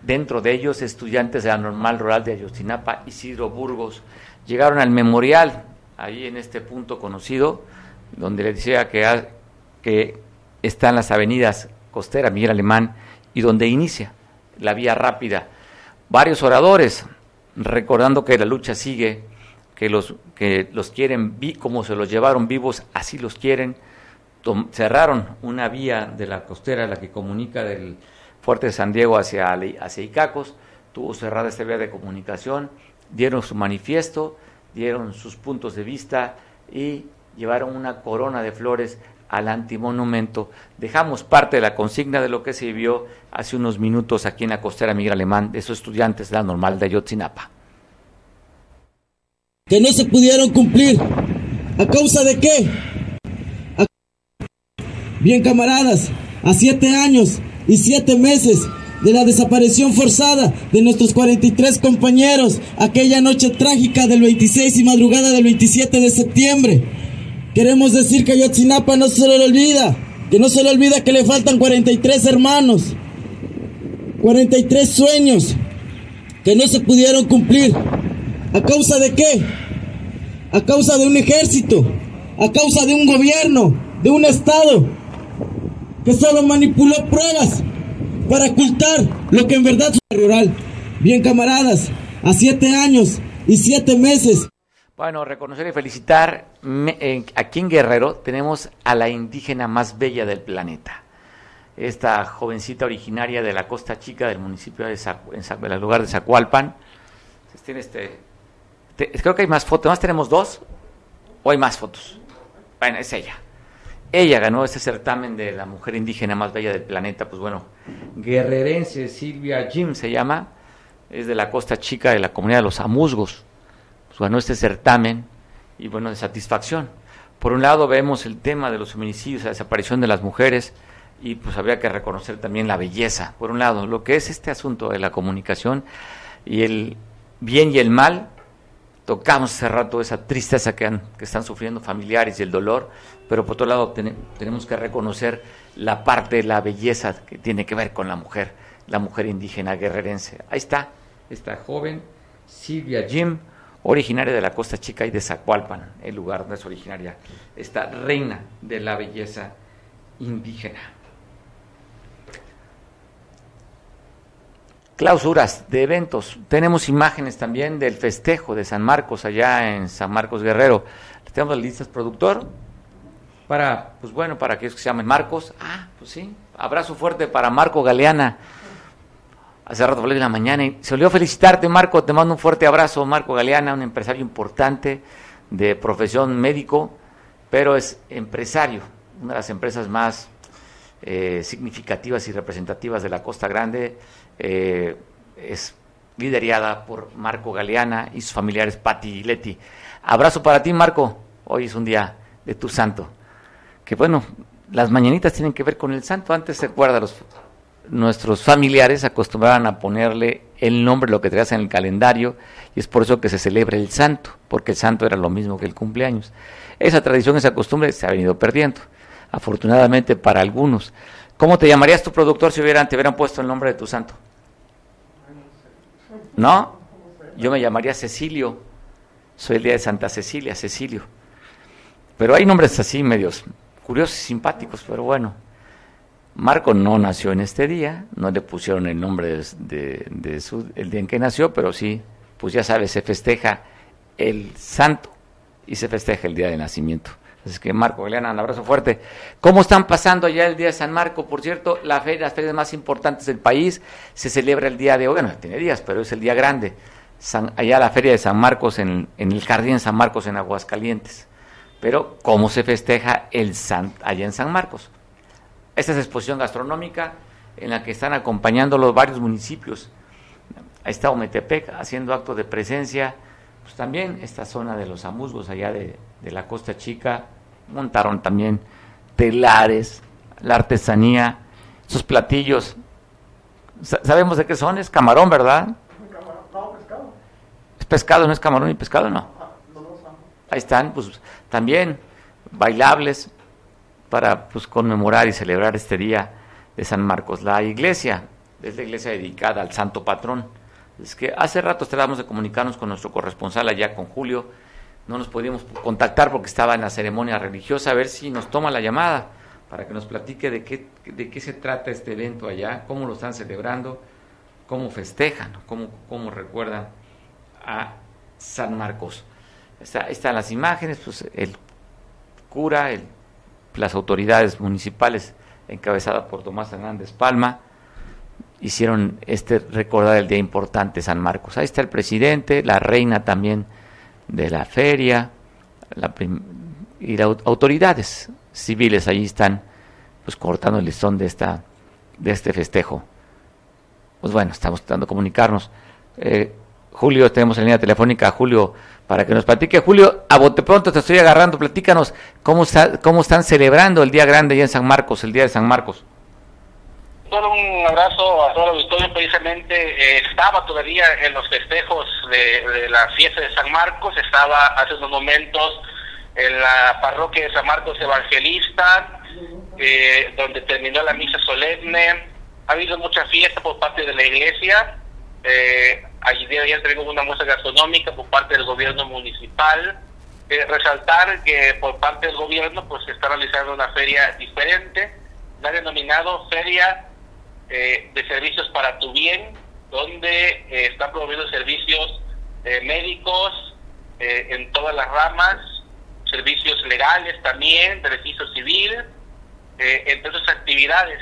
A: dentro de ellos estudiantes de la normal rural de Ayotzinapa, Isidro Burgos. Llegaron al memorial ahí en este punto conocido, donde le decía que, que están las avenidas Costera, Miguel Alemán, y donde inicia la vía rápida. Varios oradores, recordando que la lucha sigue, que los, que los quieren, como se los llevaron vivos, así los quieren. cerraron una vía de la costera, la que comunica del fuerte de San Diego hacia, hacia Icacos, tuvo cerrada esta vía de comunicación, dieron su manifiesto, dieron sus puntos de vista y llevaron una corona de flores al antimonumento. Dejamos parte de la consigna de lo que se vivió hace unos minutos aquí en la costera Miguel Alemán de esos estudiantes de la normal de Ayotzinapa.
D: Que no se pudieron cumplir. ¿A causa de qué? Bien, camaradas, a siete años y siete meses de la desaparición forzada de nuestros 43 compañeros aquella noche trágica del 26 y madrugada del 27 de septiembre. Queremos decir que Ayotzinapa no se le olvida, que no se le olvida que le faltan 43 hermanos, 43 sueños que no se pudieron cumplir. ¿A causa de qué? A causa de un ejército, a causa de un gobierno, de un Estado que solo manipuló pruebas para ocultar lo que en verdad es rural. Bien, camaradas, a siete años y siete meses.
A: Bueno, reconocer y felicitar. Aquí en Guerrero tenemos a la indígena más bella del planeta. Esta jovencita originaria de la Costa Chica del municipio de el lugar de Zacualpan. Tiene este, creo que hay más fotos. ¿Más tenemos dos? ¿O hay más fotos? Bueno, es ella. Ella ganó ese certamen de la mujer indígena más bella del planeta, pues bueno, guerrerense Silvia Jim se llama, es de la costa chica de la comunidad de los Amusgos, pues ganó este certamen y bueno, de satisfacción. Por un lado vemos el tema de los feminicidios, la desaparición de las mujeres y pues habría que reconocer también la belleza. Por un lado, lo que es este asunto de la comunicación y el bien y el mal, tocamos hace rato esa tristeza que, han, que están sufriendo familiares y el dolor, pero por otro lado tenemos que reconocer la parte de la belleza que tiene que ver con la mujer, la mujer indígena guerrerense. Ahí está, esta joven Silvia Jim, originaria de la Costa Chica y de Zacualpan, el lugar donde es originaria, esta reina de la belleza indígena. Clausuras de eventos. Tenemos imágenes también del festejo de San Marcos allá en San Marcos Guerrero. Tenemos listas, productor para, pues bueno, para que se llamen Marcos. Ah, pues sí, abrazo fuerte para Marco Galeana. Hace rato hablé de la mañana y se olvidó felicitarte, Marco. Te mando un fuerte abrazo, Marco Galeana, un empresario importante de profesión médico, pero es empresario, una de las empresas más eh, significativas y representativas de la Costa Grande. Eh, es liderada por Marco Galeana y sus familiares Patti y Leti. Abrazo para ti, Marco. Hoy es un día de tu santo que bueno, las mañanitas tienen que ver con el santo. Antes se acuerda, los, nuestros familiares acostumbraban a ponerle el nombre, lo que traías en el calendario, y es por eso que se celebra el santo, porque el santo era lo mismo que el cumpleaños. Esa tradición, esa costumbre se ha venido perdiendo, afortunadamente para algunos. ¿Cómo te llamarías tu productor si hubieran, te hubieran puesto el nombre de tu santo? ¿No? Yo me llamaría Cecilio. Soy el día de Santa Cecilia, Cecilio. Pero hay nombres así medios curiosos y simpáticos, pero bueno. Marco no nació en este día, no le pusieron el nombre de, su, el día en que nació, pero sí, pues ya sabes, se festeja el santo y se festeja el día de nacimiento. Así que Marco, Elena, un abrazo fuerte. ¿Cómo están pasando ya el día de San Marco? Por cierto, la feria, las ferias más importantes del país se celebra el día de hoy, bueno, tiene días, pero es el día grande. allá la feria de San Marcos en, en el Jardín San Marcos en Aguascalientes. Pero, ¿cómo se festeja el San, allá en San Marcos? Esta es exposición gastronómica en la que están acompañando los varios municipios. Ahí está Ometepec haciendo acto de presencia. Pues también esta zona de los amusgos allá de, la Costa Chica montaron también telares, la artesanía, esos platillos. ¿Sabemos de qué son? Es camarón, ¿verdad? No, pescado. ¿Es pescado? ¿No es camarón y pescado? No. Ahí están, pues también bailables para pues, conmemorar y celebrar este día de San Marcos. La iglesia es la iglesia dedicada al santo patrón. Es que hace rato tratamos de comunicarnos con nuestro corresponsal allá, con Julio. No nos podíamos contactar porque estaba en la ceremonia religiosa, a ver si nos toma la llamada para que nos platique de qué, de qué se trata este evento allá, cómo lo están celebrando, cómo festejan, cómo, cómo recuerdan a San Marcos. Está, están las imágenes, pues el cura, el, las autoridades municipales encabezadas por Tomás Hernández Palma, hicieron este recordar el día importante San Marcos. Ahí está el presidente, la reina también de la feria, y las autoridades civiles ahí están pues cortando el listón de esta de este festejo. Pues bueno, estamos tratando de comunicarnos. Eh, Julio, tenemos en línea telefónica a Julio para que nos platique. Julio, a bote pronto te estoy agarrando, platícanos cómo, cómo están celebrando el Día Grande allá en San Marcos, el Día de San Marcos.
E: Un abrazo a todo el auditorio. Precisamente eh, estaba todavía en los festejos de, la fiesta de San Marcos, estaba hace unos momentos en la parroquia de San Marcos Evangelista, eh, donde terminó la misa solemne. Ha habido mucha fiesta por parte de la iglesia. Eh, de ayer tenemos una muestra gastronómica por parte del gobierno municipal. Eh, resaltar que por parte del gobierno pues se está realizando una feria diferente, la denominado Feria eh, de Servicios para tu Bien, donde eh, están promoviendo servicios eh, médicos en todas las ramas, servicios legales también, de registro civil, entre otras actividades.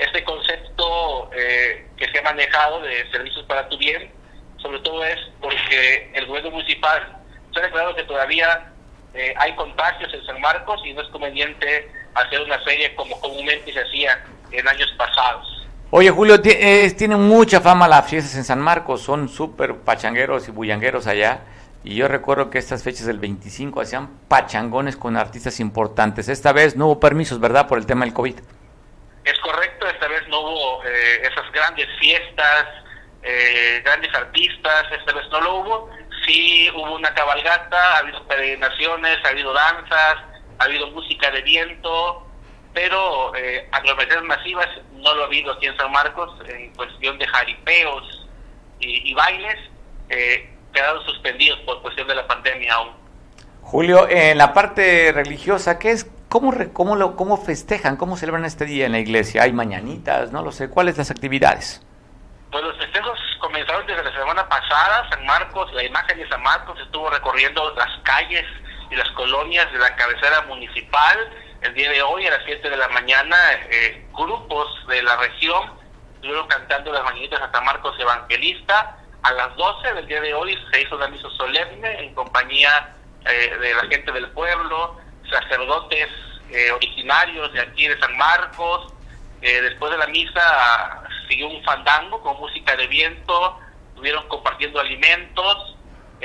E: Este concepto que se ha manejado de servicios para tu bien, sobre todo es porque el gobierno municipal se ha declarado que todavía hay contagios en San Marcos y no es conveniente hacer una feria como comúnmente se hacía en años pasados.
A: Oye, Julio, tiene mucha fama las fiestas en San Marcos, son súper pachangueros y bullangueros allá. Y yo recuerdo que estas fechas del 25 hacían pachangones con artistas importantes. Esta vez no hubo permisos, ¿verdad? Por el tema del COVID.
E: Es correcto, esta vez no hubo eh, esas grandes fiestas, eh, grandes artistas, esta vez no lo hubo. Sí hubo una cabalgata, ha habido peregrinaciones, ha habido danzas, ha habido música de viento, pero eh, aglomeraciones masivas no lo ha habido aquí en San Marcos en cuestión de jaripeos y, bailes, eh, quedaron suspendidos por cuestión de la pandemia aún.
A: Julio, en la parte religiosa, ¿qué es? ¿Cómo, cómo, lo, ¿Cómo festejan? ¿Cómo celebran este día en la iglesia? ¿Hay mañanitas? No lo sé. ¿Cuáles las actividades?
E: Pues los festejos comenzaron desde la semana pasada. San Marcos, la imagen de San Marcos estuvo recorriendo las calles y las colonias de la cabecera municipal el día de hoy, a las 7 de la mañana, eh, grupos de la región estuvieron cantando las mañanitas a San Marcos Evangelista. A las 12 del día de hoy se hizo una misa solemne en compañía eh, de la gente del pueblo, sacerdotes eh, originarios de aquí de San Marcos. después de la misa siguió un fandango con música de viento, estuvieron compartiendo alimentos.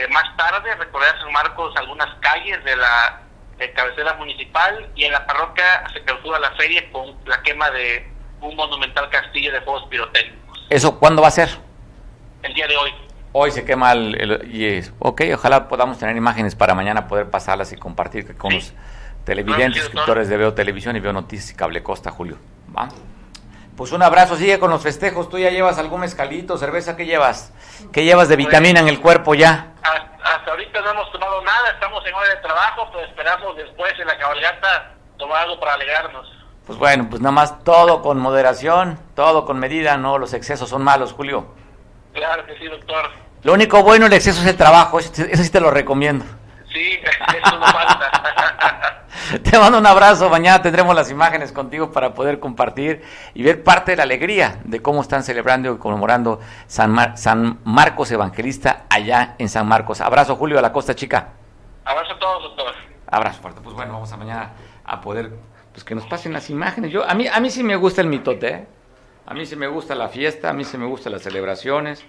E: más tarde recorrer San Marcos algunas calles de la cabecera municipal y en la parroquia se clausura la feria con la quema de un monumental castillo de fuegos pirotécnicos.
A: ¿Eso cuándo va a ser?
E: El día de hoy.
A: Hoy se quema el, y es, ok, ojalá podamos tener imágenes para mañana poder pasarlas y compartir con los televidentes, escritores de Veo Televisión y Veo Noticias y Cable Costa, Julio. ¿Va? Pues un abrazo, sigue con los festejos. ¿Tú ya llevas algún mezcalito, cerveza? ¿Qué llevas? ¿Qué llevas de pues, vitamina en el cuerpo ya?
E: Hasta ahorita no hemos tomado nada, estamos en hora de trabajo, pero esperamos después en la cabalgata tomar algo para alegrarnos.
A: Pues bueno, pues nada más todo con moderación, todo con medida, no los excesos son malos, Julio.
E: Claro que sí, doctor.
A: Lo único bueno el exceso es el trabajo, eso, eso sí te lo recomiendo.
E: Sí, [LAUGHS] eso no falta. [LAUGHS]
A: Te mando un abrazo. Mañana tendremos las imágenes contigo para poder compartir y ver parte de la alegría de cómo están celebrando y conmemorando San, San Marcos Evangelista allá en San Marcos. Abrazo, Julio, a la Costa Chica.
E: Abrazo a todos, doctor.
A: Abrazo fuerte. Pues bueno, vamos a mañana a poder pues que nos pasen las imágenes. Yo a mí a mí sí me gusta el mitote, ¿eh? A mí sí me gusta la fiesta, a mí sí me gustan las celebraciones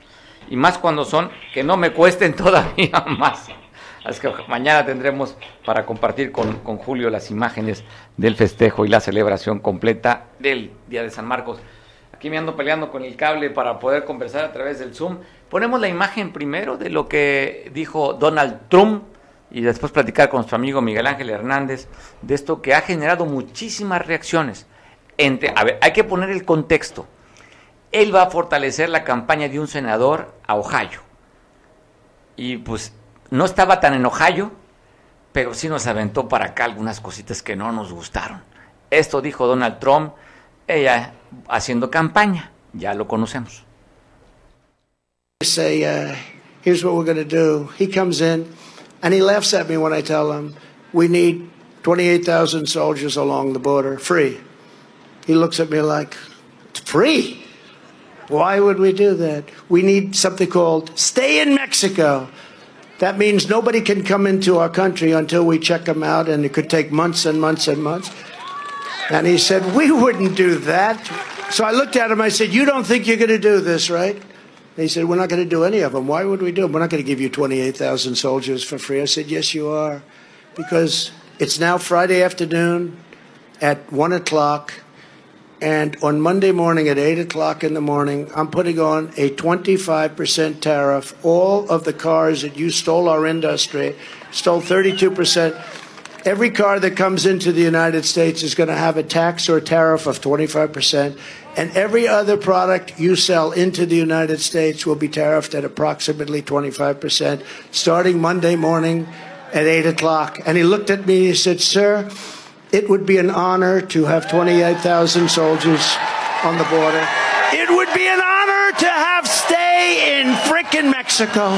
A: y más cuando son que no me cuesten [LAUGHS] todavía más. Así que mañana tendremos para compartir con, con, Julio las imágenes del festejo y la celebración completa del Día de San Marcos. Aquí me ando peleando con el cable para poder conversar a través del Zoom. Ponemos la imagen primero de lo que dijo Donald Trump y después platicar con nuestro amigo Miguel Ángel Hernández de esto que ha generado muchísimas reacciones. Entre, a ver, hay que poner el contexto. Él va a fortalecer la campaña de un senador a Ohio. Y pues no estaba tan enojallo, pero sí nos aventó para acá algunas cositas que no nos gustaron. Esto dijo Donald Trump, ella haciendo campaña, ya lo conocemos.
F: Say, uh, here's what we're going to do. He comes in and he laughs at me when I tell him we need 28,000 soldiers along the border, free. He looks at me like, it's free. Why would we do that? We need something called stay in Mexico. That means nobody can come into our country until we check them out, and it could take months and months and months. And he said, We wouldn't do that. So I looked at him. I said, You don't think you're going to do this, right? And he said, We're not going to do any of them. Why would we do them? We're not going to give you 28,000 soldiers for free. I said, Yes, you are. Because it's now Friday afternoon at 1 o'clock. And on Monday morning at 8 o'clock in the morning, I'm putting on a 25% tariff. All of the cars that you stole our industry, stole 32%. Every car that comes into the United States is going to have a tax or tariff of 25%. And every other product you sell into the United States will be tariffed at approximately 25%, starting Monday morning at 8 o'clock. And he looked at me and he said, Sir, it would be an honor to have 28,000 soldiers on the border. It would be an honor to have stay in frickin' Mexico.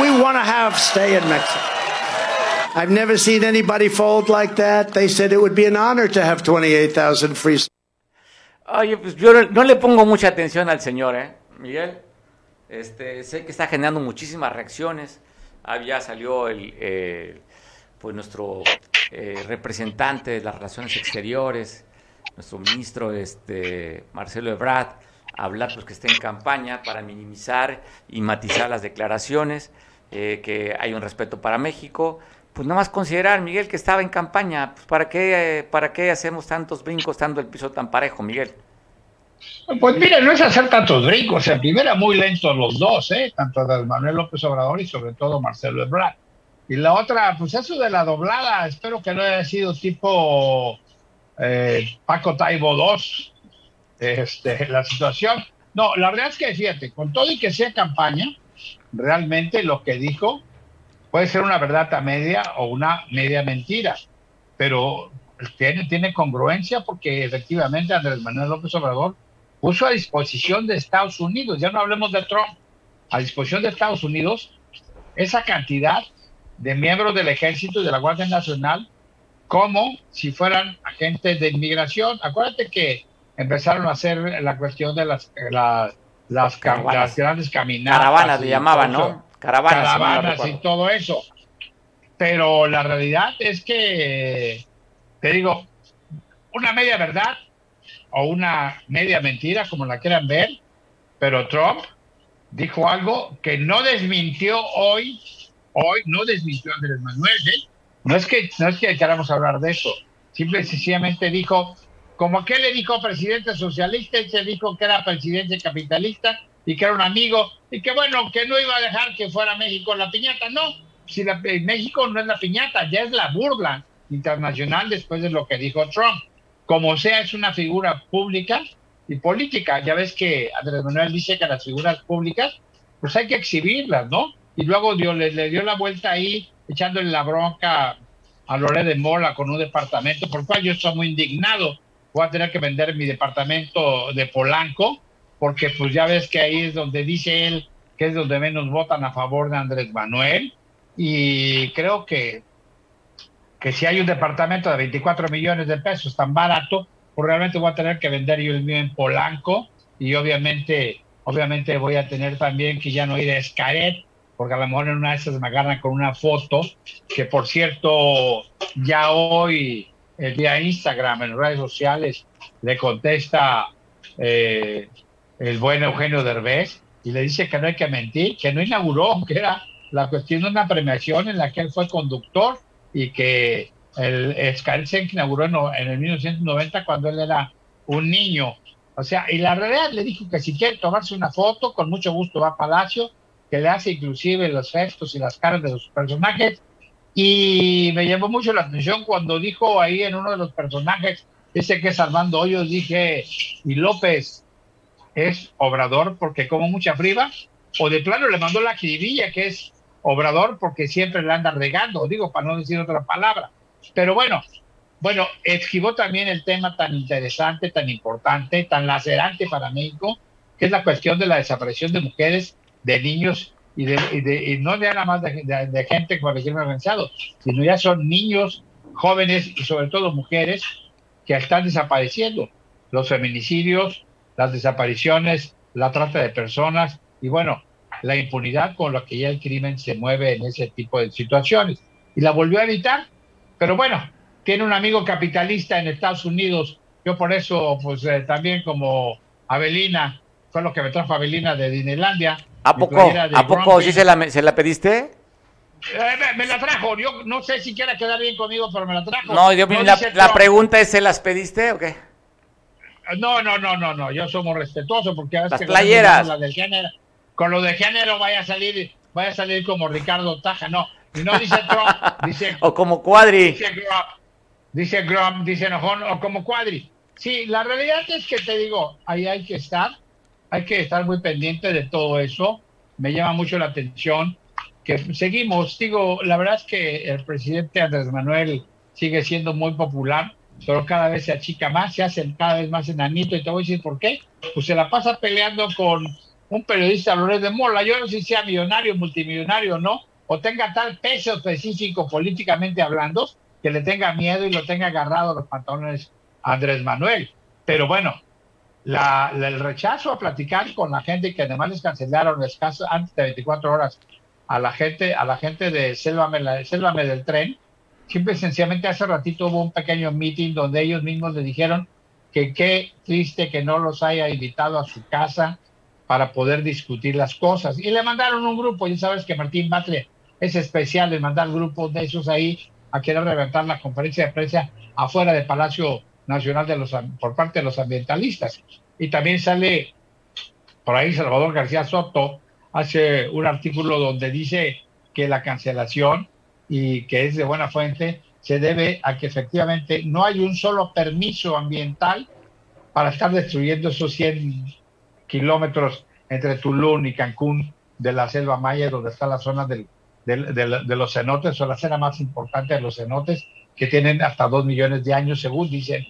F: We want to have stay in Mexico. I've never seen anybody fold like that. They said it would be an honor to have 28,000 free.
A: Oye, pues yo no, no le pongo mucha atención al señor, ¿eh? Miguel. Este, sé que está generando muchísimas reacciones. Ah, ya salió el, eh, pues nuestro eh, representante de las relaciones exteriores, nuestro ministro este, Marcelo Ebrard, hablar pues que está en campaña para minimizar y matizar las declaraciones, eh, que hay un respeto para México. Pues nada más considerar, Miguel, que estaba en campaña, pues ¿para qué, ¿para qué hacemos tantos brincos estando el piso tan parejo, Miguel?
G: Pues mira, no es hacer tantos brincos. En primera, muy lentos los dos, ¿eh? tanto Manuel López Obrador y sobre todo Marcelo Ebrard. Y la otra, pues eso de la doblada, espero que no haya sido tipo eh, Paco Taibo 2, este, la situación. No, la verdad es que fíjate, con todo y que sea campaña, realmente lo que dijo puede ser una verdad a media o una media mentira, pero tiene, tiene congruencia porque efectivamente Andrés Manuel López Obrador puso a disposición de Estados Unidos, ya no hablemos de Trump, a disposición de Estados Unidos esa cantidad de miembros del ejército y de la Guardia Nacional como si fueran agentes de inmigración. Acuérdate que empezaron a hacer la cuestión de las, la, las,
A: Caravanas.
G: las grandes caminatas.
A: Caravanas
G: y
A: llamaban, ¿no? Caravanas. no
G: caravanas y todo eso. Pero la realidad es que, te digo, una media verdad o una media mentira, como la quieran ver, pero Trump dijo algo que no desmintió hoy, hoy no desmintió Andrés Manuel, ¿eh? No es que no es que queramos hablar de eso, simple y sencillamente dijo, como aquel le dijo presidente socialista, y se dijo que era presidente capitalista y que era un amigo, y que bueno, que no iba a dejar que fuera México la piñata, no, si la, eh, México no es la piñata, ya es la burla internacional después de lo que dijo Trump. Como sea, es una figura pública y política. Ya ves que Andrés Manuel dice que las figuras públicas, pues hay que exhibirlas, ¿no? Y luego dio, le, dio la vuelta ahí, echándole la bronca a Loré de Mola con un departamento, por cual yo estoy muy indignado. Voy a tener que vender mi departamento de Polanco, porque pues ya ves que ahí es donde dice él que es donde menos votan a favor de Andrés Manuel. Y creo que, que si hay un departamento de 24 millones de pesos tan barato, pues realmente voy a tener que vender yo el mío en Polanco y obviamente, obviamente voy a tener también que ya no ir a Escaret, porque a lo mejor en una de esas me agarran con una foto, que por cierto, ya hoy, el día Instagram, en redes sociales, le contesta eh, el buen Eugenio Derbez y le dice que no hay que mentir, que no inauguró, [LAUGHS] que era la cuestión de una premiación en la que él fue conductor y que el se inauguró en, en el 1990 cuando él era un niño. O sea, y la realidad le dijo que si quiere tomarse una foto, con mucho gusto va a Palacio, que le hace inclusive los gestos y las caras de los personajes. Y me llamó mucho la atención cuando dijo ahí en uno de los personajes, ese que es Armando Hoyos, dije, y López es obrador porque como mucha friva, o de plano le mandó la jiribilla que es obrador porque siempre le anda regando, digo, para no decir otra palabra. Pero bueno, bueno, esquivó también el tema tan interesante, tan importante, tan lacerante para México, que es la cuestión de la desaparición de mujeres, de niños y, de, y, de, y no de nada más de, de, gente con el crimen organizado, sino ya son niños, jóvenes y sobre todo mujeres que están desapareciendo. Los feminicidios, las desapariciones, la trata de personas y bueno, la impunidad con la que ya el crimen se mueve en ese tipo de situaciones. Y la volvió a evitar, pero bueno, tiene un amigo capitalista en Estados Unidos Yo por eso, pues eh, también como Avelina, fue lo que me trajo Avelina de Dinelandia.
A: ¿A poco? ¿A poco sí se la, se la pediste?
G: Eh, me, la trajo, yo no sé si quiere quedar bien conmigo, pero me la trajo.
A: No, la, pregunta es, ¿se las pediste o qué?
G: No, no, no, no, no, yo somos respetuosos porque a
A: veces las playeras.
G: Con, lo de género vaya a salir, vaya a salir como Ricardo Taja, no, y no dice Trump, [LAUGHS] dice
A: o como Cuadri.
G: Dice Grom, dice Grom, dice Enojón, o como Cuadri. Sí, la realidad es que te digo, ahí hay que estar, hay que estar muy pendiente de todo eso. Me llama mucho la atención que seguimos. Digo, la verdad es que el presidente Andrés Manuel sigue siendo muy popular, pero cada vez se achica más, se hace cada vez más enanito y te voy a decir por qué. Pues se la pasa peleando con un periodista, Loret de Mola. Yo no sé si sea millonario, multimillonario o no, o tenga tal peso específico políticamente hablando, que le tenga miedo y lo tenga agarrado a los pantalones Andrés Manuel. Pero bueno, la, el rechazo a platicar con la gente que además les cancelaron escaso, antes de 24 horas a la gente, a la gente de Sélvame, del tren, siempre sencillamente hace ratito hubo un pequeño meeting donde ellos mismos le dijeron que qué triste que no los haya invitado a su casa para poder discutir las cosas. Y le mandaron un grupo, ya sabes que Martín Batle es especial de mandar grupos de esos ahí a querer reventar la conferencia de prensa afuera del Palacio Nacional de los, por parte de los ambientalistas. Y también sale por ahí Salvador García Soto, hace un artículo donde dice que la cancelación y que es de buena fuente se debe a que efectivamente no hay un solo permiso ambiental para estar destruyendo esos 100 kilómetros entre Tulum y Cancún de la selva maya, donde está la zona del, de los cenotes, o la zona más importante de los cenotes, que tienen hasta dos millones de años, según dicen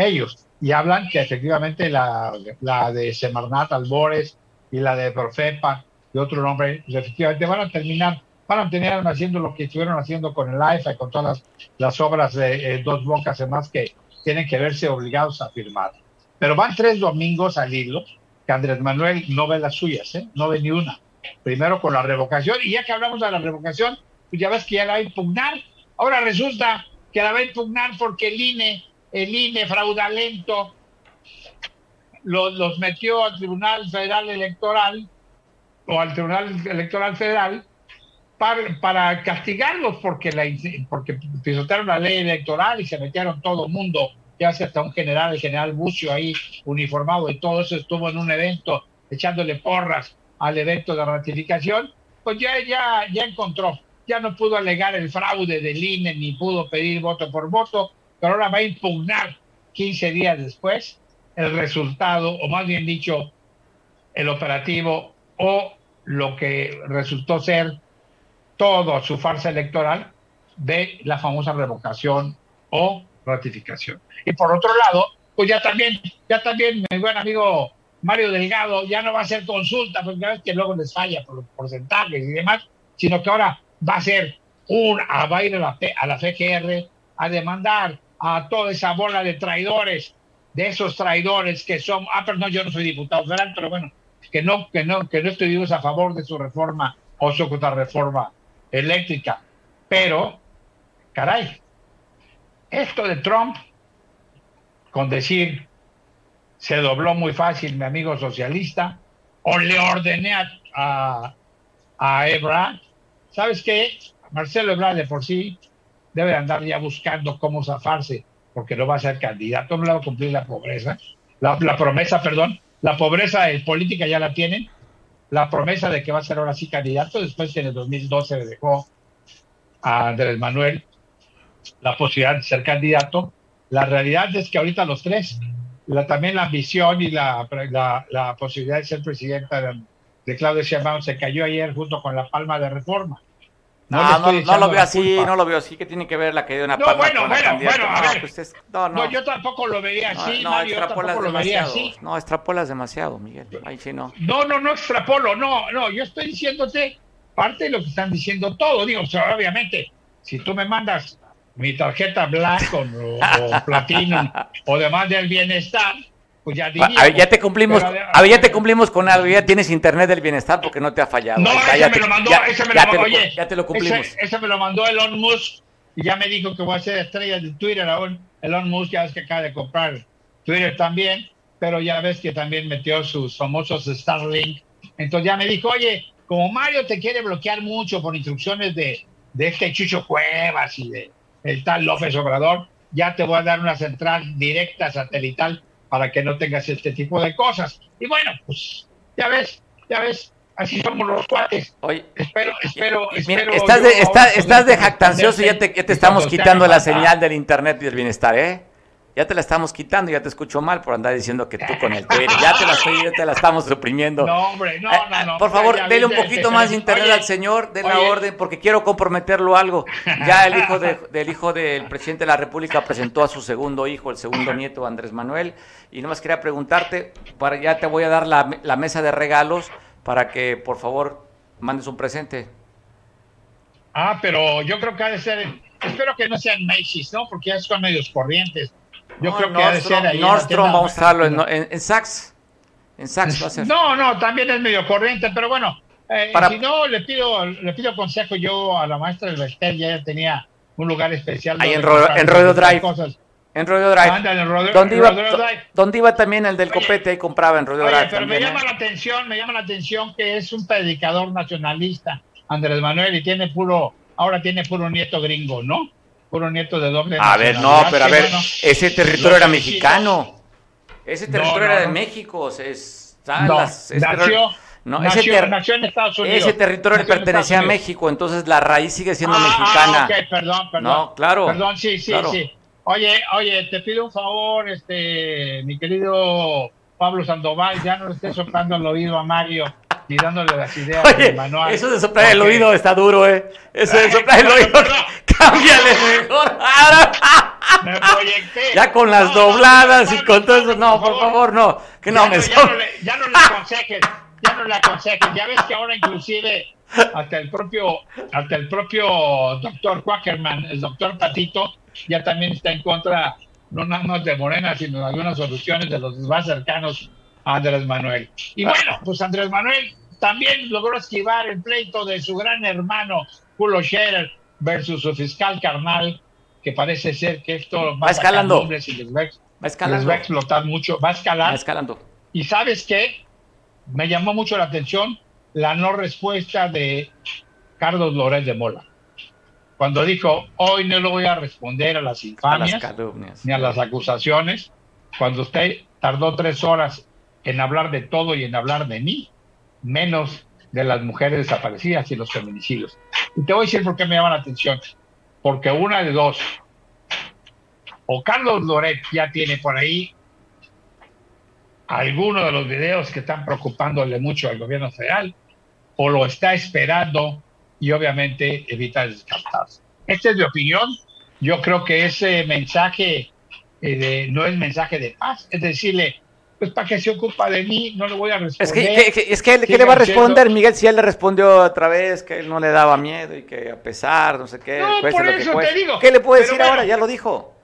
G: ellos. Y hablan que efectivamente la, la de Semarnat, Albores y la de Profepa y otro nombre, pues efectivamente van a terminar, van a terminar haciendo lo que estuvieron haciendo con el AIFA y con todas las, obras de eh, dos bocas además que tienen que verse obligados a firmar. Pero van tres domingos al hilo que Andrés Manuel no ve las suyas, ¿eh? no ve ni una. Primero con la revocación, y ya que hablamos de la revocación, pues ya ves que ya la va a impugnar. Ahora resulta que la va a impugnar porque el INE, el INE fraudulento, los, metió al Tribunal Federal Electoral o al Tribunal Electoral Federal para, para castigarlos porque, la, porque pisotearon la ley electoral y se metieron todo el mundo, ya sea hasta un general, el general Bucio ahí uniformado y todo eso estuvo en un evento echándole porras al evento de ratificación, pues ya, ya, ya encontró, ya no pudo alegar el fraude del INE ni pudo pedir voto por voto, pero ahora va a impugnar 15 días después el resultado, o más bien dicho, el operativo o lo que resultó ser todo su farsa electoral de la famosa revocación o ratificación. Y por otro lado, pues ya también, ya también mi buen amigo Mario Delgado ya no va a ser consulta, porque ves que luego les falla por los porcentajes y demás, sino que ahora va a ser un, va a ir a la, a la FGR a demandar a toda esa bola de traidores, de esos traidores que son, ah, perdón, yo no soy diputado federal, pero bueno, que no, que no, que no estuvimos a favor de su reforma o su reforma eléctrica. Pero, caray, esto de Trump, con decir se dobló muy fácil mi amigo socialista, o le ordené a, a, Ebrard, ¿sabes qué? Marcelo Ebrard de por sí debe andar ya buscando cómo zafarse, porque no va a ser candidato, no le va a cumplir la pobreza, la, promesa, perdón, la pobreza política ya la tienen. La promesa de que va a ser ahora sí candidato, después en el 2012 le dejó a Andrés Manuel la posibilidad de ser candidato. La realidad es que ahorita los tres, la, también la ambición y la, la, posibilidad de ser presidenta de, de Claudia Sheinbaum se cayó ayer junto con la palma de reforma.
A: No, no, no, lo veo así, no lo veo así, que tiene que ver la caída de una
G: no, Bueno, bueno, bueno, a ver. Pues no, no. yo tampoco lo vería así, no, Mario, extrapolas lo vería así.
A: No, extrapolas demasiado, Miguel. Ahí sí no.
G: No, no, no extrapolo, no, no, yo estoy diciéndote parte de lo que están diciendo todo, digo, o sea, obviamente, si tú me mandas mi tarjeta Black o, o [LAUGHS] Platinum o demás del bienestar, pues ya
A: ver, ya te cumplimos, a ver, ya te cumplimos con algo, ya tienes internet del bienestar porque no te ha fallado.
G: No, ese me lo mandó, ese me lo oye,
A: ya te lo cumplimos.
G: Ese, me lo mandó Elon Musk y ya me dijo que voy a ser estrella de Twitter aún. Elon Musk ya es que acaba de comprar Twitter también, pero ya ves que también metió sus famosos Starlink. Entonces ya me dijo, oye, como Mario te quiere bloquear mucho por instrucciones de, de este Chucho Cuevas y de el tal López Obrador, ya te voy a dar una central directa satelital para que no tengas este tipo de cosas. Y bueno, pues ya ves, ya ves, así somos los cuates.
A: Oye,
G: espero, espero,
A: mira,
G: espero
A: estás
G: yo
A: de, está- estás de jactancioso y ya te, ya te estamos quitando la señal del internet y del bienestar, ¿eh? Ya te la estamos quitando, ya te escucho mal por andar diciendo que tú con el Twitter, ya te la, estoy- ya te la estamos suprimiendo.
G: No, hombre, no,
A: Eh,
G: no, no.
A: Por favor, dele un poquito más de internet
G: Oye,
A: al señor, de la
G: oye.
A: orden, porque quiero comprometerlo algo. Ya el hijo de- del hijo del presidente de la República presentó a su segundo hijo, el segundo nieto, Andrés Manuel, y nomás quería preguntarte, para ya te voy a dar la, la mesa de regalos para que, por favor, mandes un presente.
G: Ah, pero yo creo que ha de ser, espero que no sean Macy's, ¿no? Porque ya son medios corrientes. Yo
A: No,
G: creo que ha de ser ahí.
A: Nordstrom, vamos a estarlo en, en, en Saks. En Saks va a ser.
G: No, no, también es medio corriente, pero bueno, eh,
A: Para-
G: si no, le pido, le pido consejo yo a la maestra del Bestel, ya ella tenía un lugar especial.
A: Ahí en Ro- en Rodeo Drive.
G: cosas.
A: En Rodeo Drive.
G: Ándale, en Rodeo-
A: donde, iba,
G: Rodeo Drive.
A: donde iba también el del
G: Oye.
A: copete, ahí compraba en Rodeo
G: Oye,
A: Drive
G: pero me llama
A: ¿eh?
G: la atención, me llama la atención que es un predicador nacionalista, Andrés Manuel, y tiene puro, ahora tiene puro nieto gringo, ¿no? Puro nieto de doble
A: A ver, no, pero a ver,
G: bueno,
A: ese territorio era mexicano. Ese territorio
G: no,
A: era de
G: no.
A: México. se- está
G: No,
A: las- ese
G: nació,
A: no, ese,
G: nació,
A: ter-
G: nació en Estados Unidos.
A: ese territorio le
G: Nació en
A: pertenecía a. México, entonces la raíz sigue siendo
G: Ah,
A: mexicana.
G: ah, perdón, perdón.
A: No, claro,
G: Perdón, sí, sí,
A: claro.
G: sí. Oye, oye, te pido un favor, este, mi querido Pablo Sandoval, ya no le estés soplando el oído a Mario ni dándole las ideas
A: Oye,
G: del manual.
A: eso de soplar el oído está duro, ¿eh? Eso de soplar el [LAUGHS] oído. Cámbiale mejor.
G: Me proyecté.
A: ya con las
G: No,
A: dobladas
G: no,
A: y con todo eso, no,
G: por
A: favor, no. Que no
G: ya,
A: me
G: ya,
A: so-
G: no le, ya no le aconsejes, ya no le aconsejes. Ya ves que ahora inclusive hasta el propio, hasta el propio doctor Quackerman, el doctor Patito, ya también está en contra, no nada más de Morena, sino de algunas soluciones de los más cercanos a Andrés Manuel. Y bueno, pues Andrés Manuel también logró esquivar el pleito de su gran hermano, Julio Scherer, versus su fiscal carnal, que parece ser que esto va, a
A: escalando.
G: nombres y les va, a les va a explotar mucho, va a escalar.
A: Va escalando.
G: Y sabes qué? Me llamó mucho la atención la no respuesta de Carlos Lórez de Mola. Cuando dijo, hoy no le voy a responder a las
A: A las
G: infamias ni a las acusaciones, cuando usted tardó tres horas en hablar de todo y en hablar de mí, menos de las mujeres desaparecidas y los feminicidios. Y te voy a decir por qué me llama la atención. Porque una de dos, o Carlos Loret ya tiene por ahí alguno de los videos que están preocupándole mucho al gobierno federal, o lo está esperando y obviamente evita descartarse. Esta es mi opinión. Yo creo que ese mensaje eh, de- no es mensaje de paz, es decirle, pues para que se ocupa de mí, no le voy a
A: Es
G: responder.
A: que, que- que- es que ¿qué le va a responder, Miguel? Si él le respondió otra vez que él no le daba miedo y que a pesar, no sé qué,
G: No,
A: cueste
G: por
A: lo que
G: eso te digo.
A: ¿Qué le puede decir
G: bueno.
A: ahora? Ya lo dijo.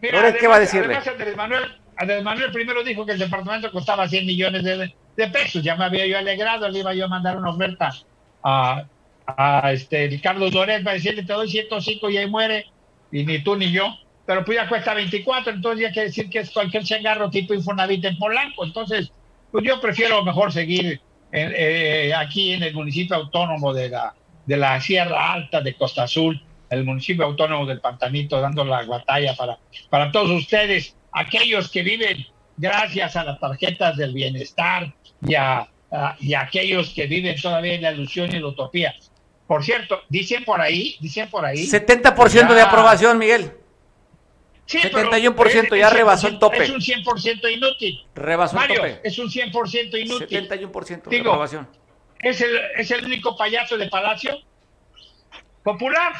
G: Mira,
A: ¿qué va a decirle?
G: Además, Andrés Manuel, Andrés Manuel primero dijo que el departamento costaba 100 millones de, de pesos. Ya me había yo alegrado, le iba yo a mandar una oferta a, a este el Carlos Loret para decirle te doy 105 y ahí muere, y ni tú ni yo. Pero pues ya cuesta 24, entonces ya quiere decir que es cualquier changarro tipo Infonavit en Polanco. Entonces, pues yo prefiero mejor seguir en- eh, aquí en el municipio autónomo de la, de la Sierra Alta de Costa Azul, el municipio autónomo del Pantanito, dando la batalla para, para todos ustedes, aquellos que viven gracias a las tarjetas del bienestar y a, a- y a aquellos que viven todavía en la ilusión y la utopía. Por cierto, dicen por ahí, dicen por ahí.
A: 70% de
G: Ya.
A: aprobación, Miguel.
G: Sí, pero
A: 71%
G: es-
A: ya rebasó el tope.
G: Es un 100% inútil.
A: Rebasó el
G: Mario,
A: tope.
G: es un 100% inútil.
A: 71% de
G: Digo,
A: aprobación.
G: Es el, es el único payaso de Palacio popular,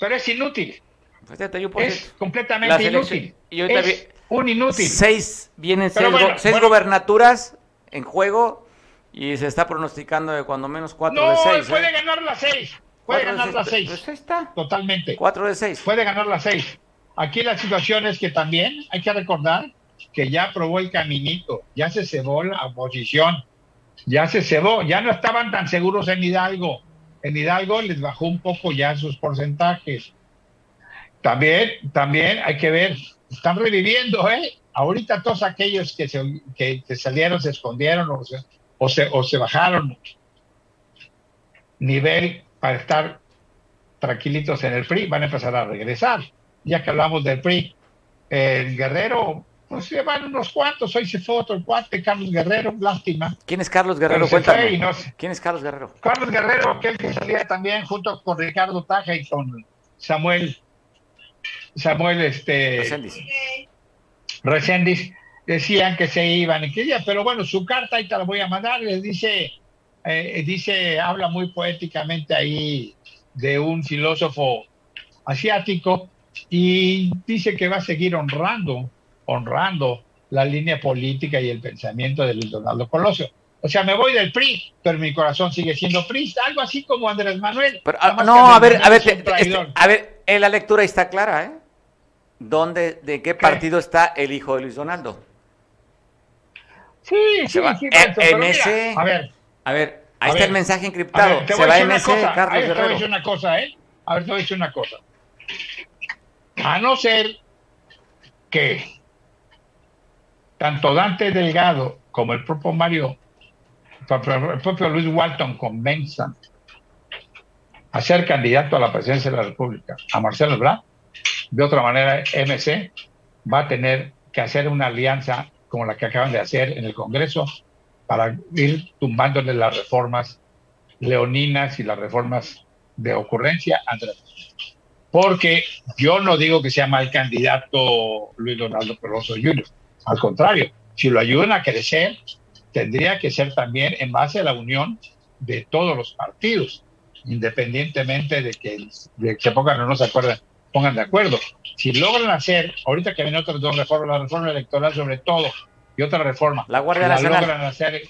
G: pero es inútil.
A: 71%.
G: Es completamente inútil.
A: y
G: es
A: vi-
G: un inútil.
A: Seis, vienen seis, go-
G: bueno,
A: seis
G: bueno.
A: gobernaturas en juego y se está pronosticando de cuando menos cuatro
G: no,
A: de seis.
G: puede
A: ¿eh?
G: ganar las seis. Puede ganar las seis.
A: Pues ahí está.
G: Totalmente.
A: Cuatro de seis.
G: Puede ganar las seis. Aquí la situación es que también hay que recordar que ya probó el caminito, ya se cebó la oposición, ya se cebó, ya no estaban tan seguros en Hidalgo. En Hidalgo les bajó un poco ya sus porcentajes. También, también hay que ver, están reviviendo, ¿eh? Ahorita todos aquellos que, se, que, salieron, se escondieron o se, o se, o se bajaron nivel para estar tranquilitos en el PRI, van a empezar a regresar. Ya que hablamos del PRI, el Guerrero, pues llevan unos cuantos, hoy se fue otro cuate, Carlos Guerrero, lástima.
A: ¿Quién es Carlos Guerrero?
G: Cuéntame.
A: ¿Quién es Carlos Guerrero?
G: Carlos Guerrero, aquel que salía también junto con Ricardo Taja y con Samuel, Samuel, este... Recendis. decían que se iban y que ya, pero bueno, su carta ahí te la voy a mandar, les dice, eh, dice, habla muy poéticamente ahí de un filósofo asiático y dice que va a seguir honrando, honrando la línea política y el pensamiento de Luis Donaldo Colosio. O sea, me voy del PRI, pero mi corazón sigue siendo PRI, algo así como Andrés Manuel.
A: No, a ver, a ver, este, a ver, la lectura está clara, ¿eh? ¿Dónde, de qué partido está el hijo de Luis Donaldo?
G: Sí, sí, sí.
A: MC. a ver, a ver, ahí está el mensaje encriptado. Se va MC, Carlos Guerrero. Te voy a
G: decir una cosa, ¿eh? A ver, te voy a decir una cosa. A no ser que tanto Dante Delgado como el propio Mario, el propio Luis Walton convenzan a ser candidato a la presidencia de la República a Marcelo Ebrard, de otra manera MC va a tener que hacer una alianza como la que acaban de hacer en el Congreso para ir tumbándole las reformas leoninas y las reformas de ocurrencia Andrés porque yo no digo que sea mal candidato Luis Donaldo Peroso Jr. Al contrario, si lo ayudan a crecer, tendría que ser también en base a la unión de todos los partidos, independientemente de que, se pongan o no se acuerdan, pongan de acuerdo. Si logran hacer, ahorita que vienen otras dos reformas, la reforma electoral sobre todo y otra reforma,
A: la Guardia Nacional.
G: Logran hacer,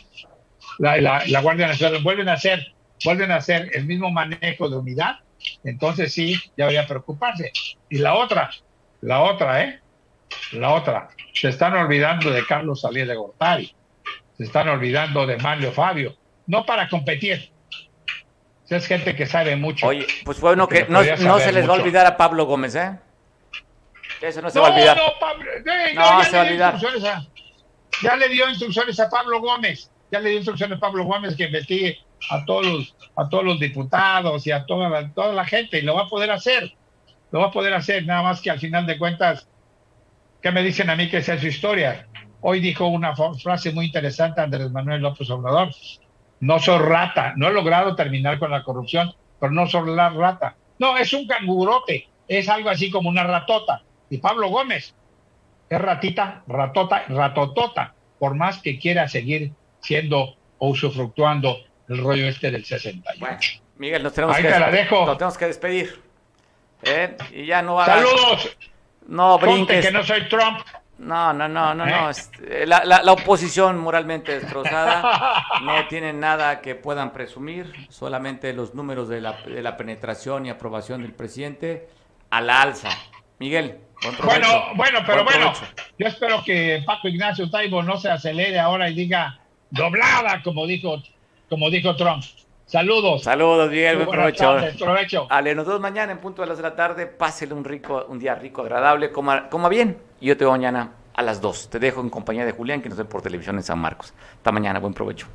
G: la, la Guardia Nacional, vuelven a hacer, vuelven a hacer el mismo manejo de unidad, entonces sí, ya habría preocuparse. Y la otra, la otra, ¿eh? La otra, se están olvidando de Carlos Salier de Gortari, se están olvidando de Mario Fabio, no para competir. Es gente que sabe mucho.
A: Oye, pues bueno, que no, se les va a olvidar a Pablo Gómez, ¿eh? Eso no se va a olvidar.
G: No, Pablo, eh, no, se va a olvidar. ya le dio instrucciones a Pablo Gómez, ya le dio instrucciones a Pablo Gómez que investigue a todos los, a todos los diputados y a toda la, toda la gente y lo va a poder hacer. Lo va a poder hacer, nada más que al final de cuentas, ¿qué me dicen a mí que es su historia? Hoy dijo una frase muy interesante Andrés Manuel López Obrador. No soy rata, no he logrado terminar con la corrupción, pero no soy la rata. No, es un cangurote, es algo así como una ratota. Y Pablo Gómez es ratita, ratota, ratotota, por más que quiera seguir siendo o usufructuando el rollo este del 68. Bueno,
A: Miguel, nos tenemos, que,
G: la dejo.
A: nos tenemos que despedir. ¿Eh? Y ya no
G: ¡Saludos!
A: No brinques.
G: que no soy Trump.
A: No, no, no, no, no. ¿Eh? Este, la, la, oposición moralmente destrozada [LAUGHS] no tiene nada que puedan presumir, solamente los números de la, de la penetración y aprobación del presidente a la alza. Miguel,
G: bueno, bueno, pero bueno, yo espero que Paco Ignacio Taibo no se acelere ahora y diga doblada, como dijo como dijo Trump. Saludos.
A: Saludos, Miguel. Buen provecho.
G: provecho.
A: Ale, nos vemos mañana en punto de las de la tarde. Pásele un rico, un día rico, agradable, coma, coma bien. Y yo te veo mañana a las 2. Te dejo en compañía de Julián, que nos ve por televisión en San Marcos. Hasta mañana. Buen provecho.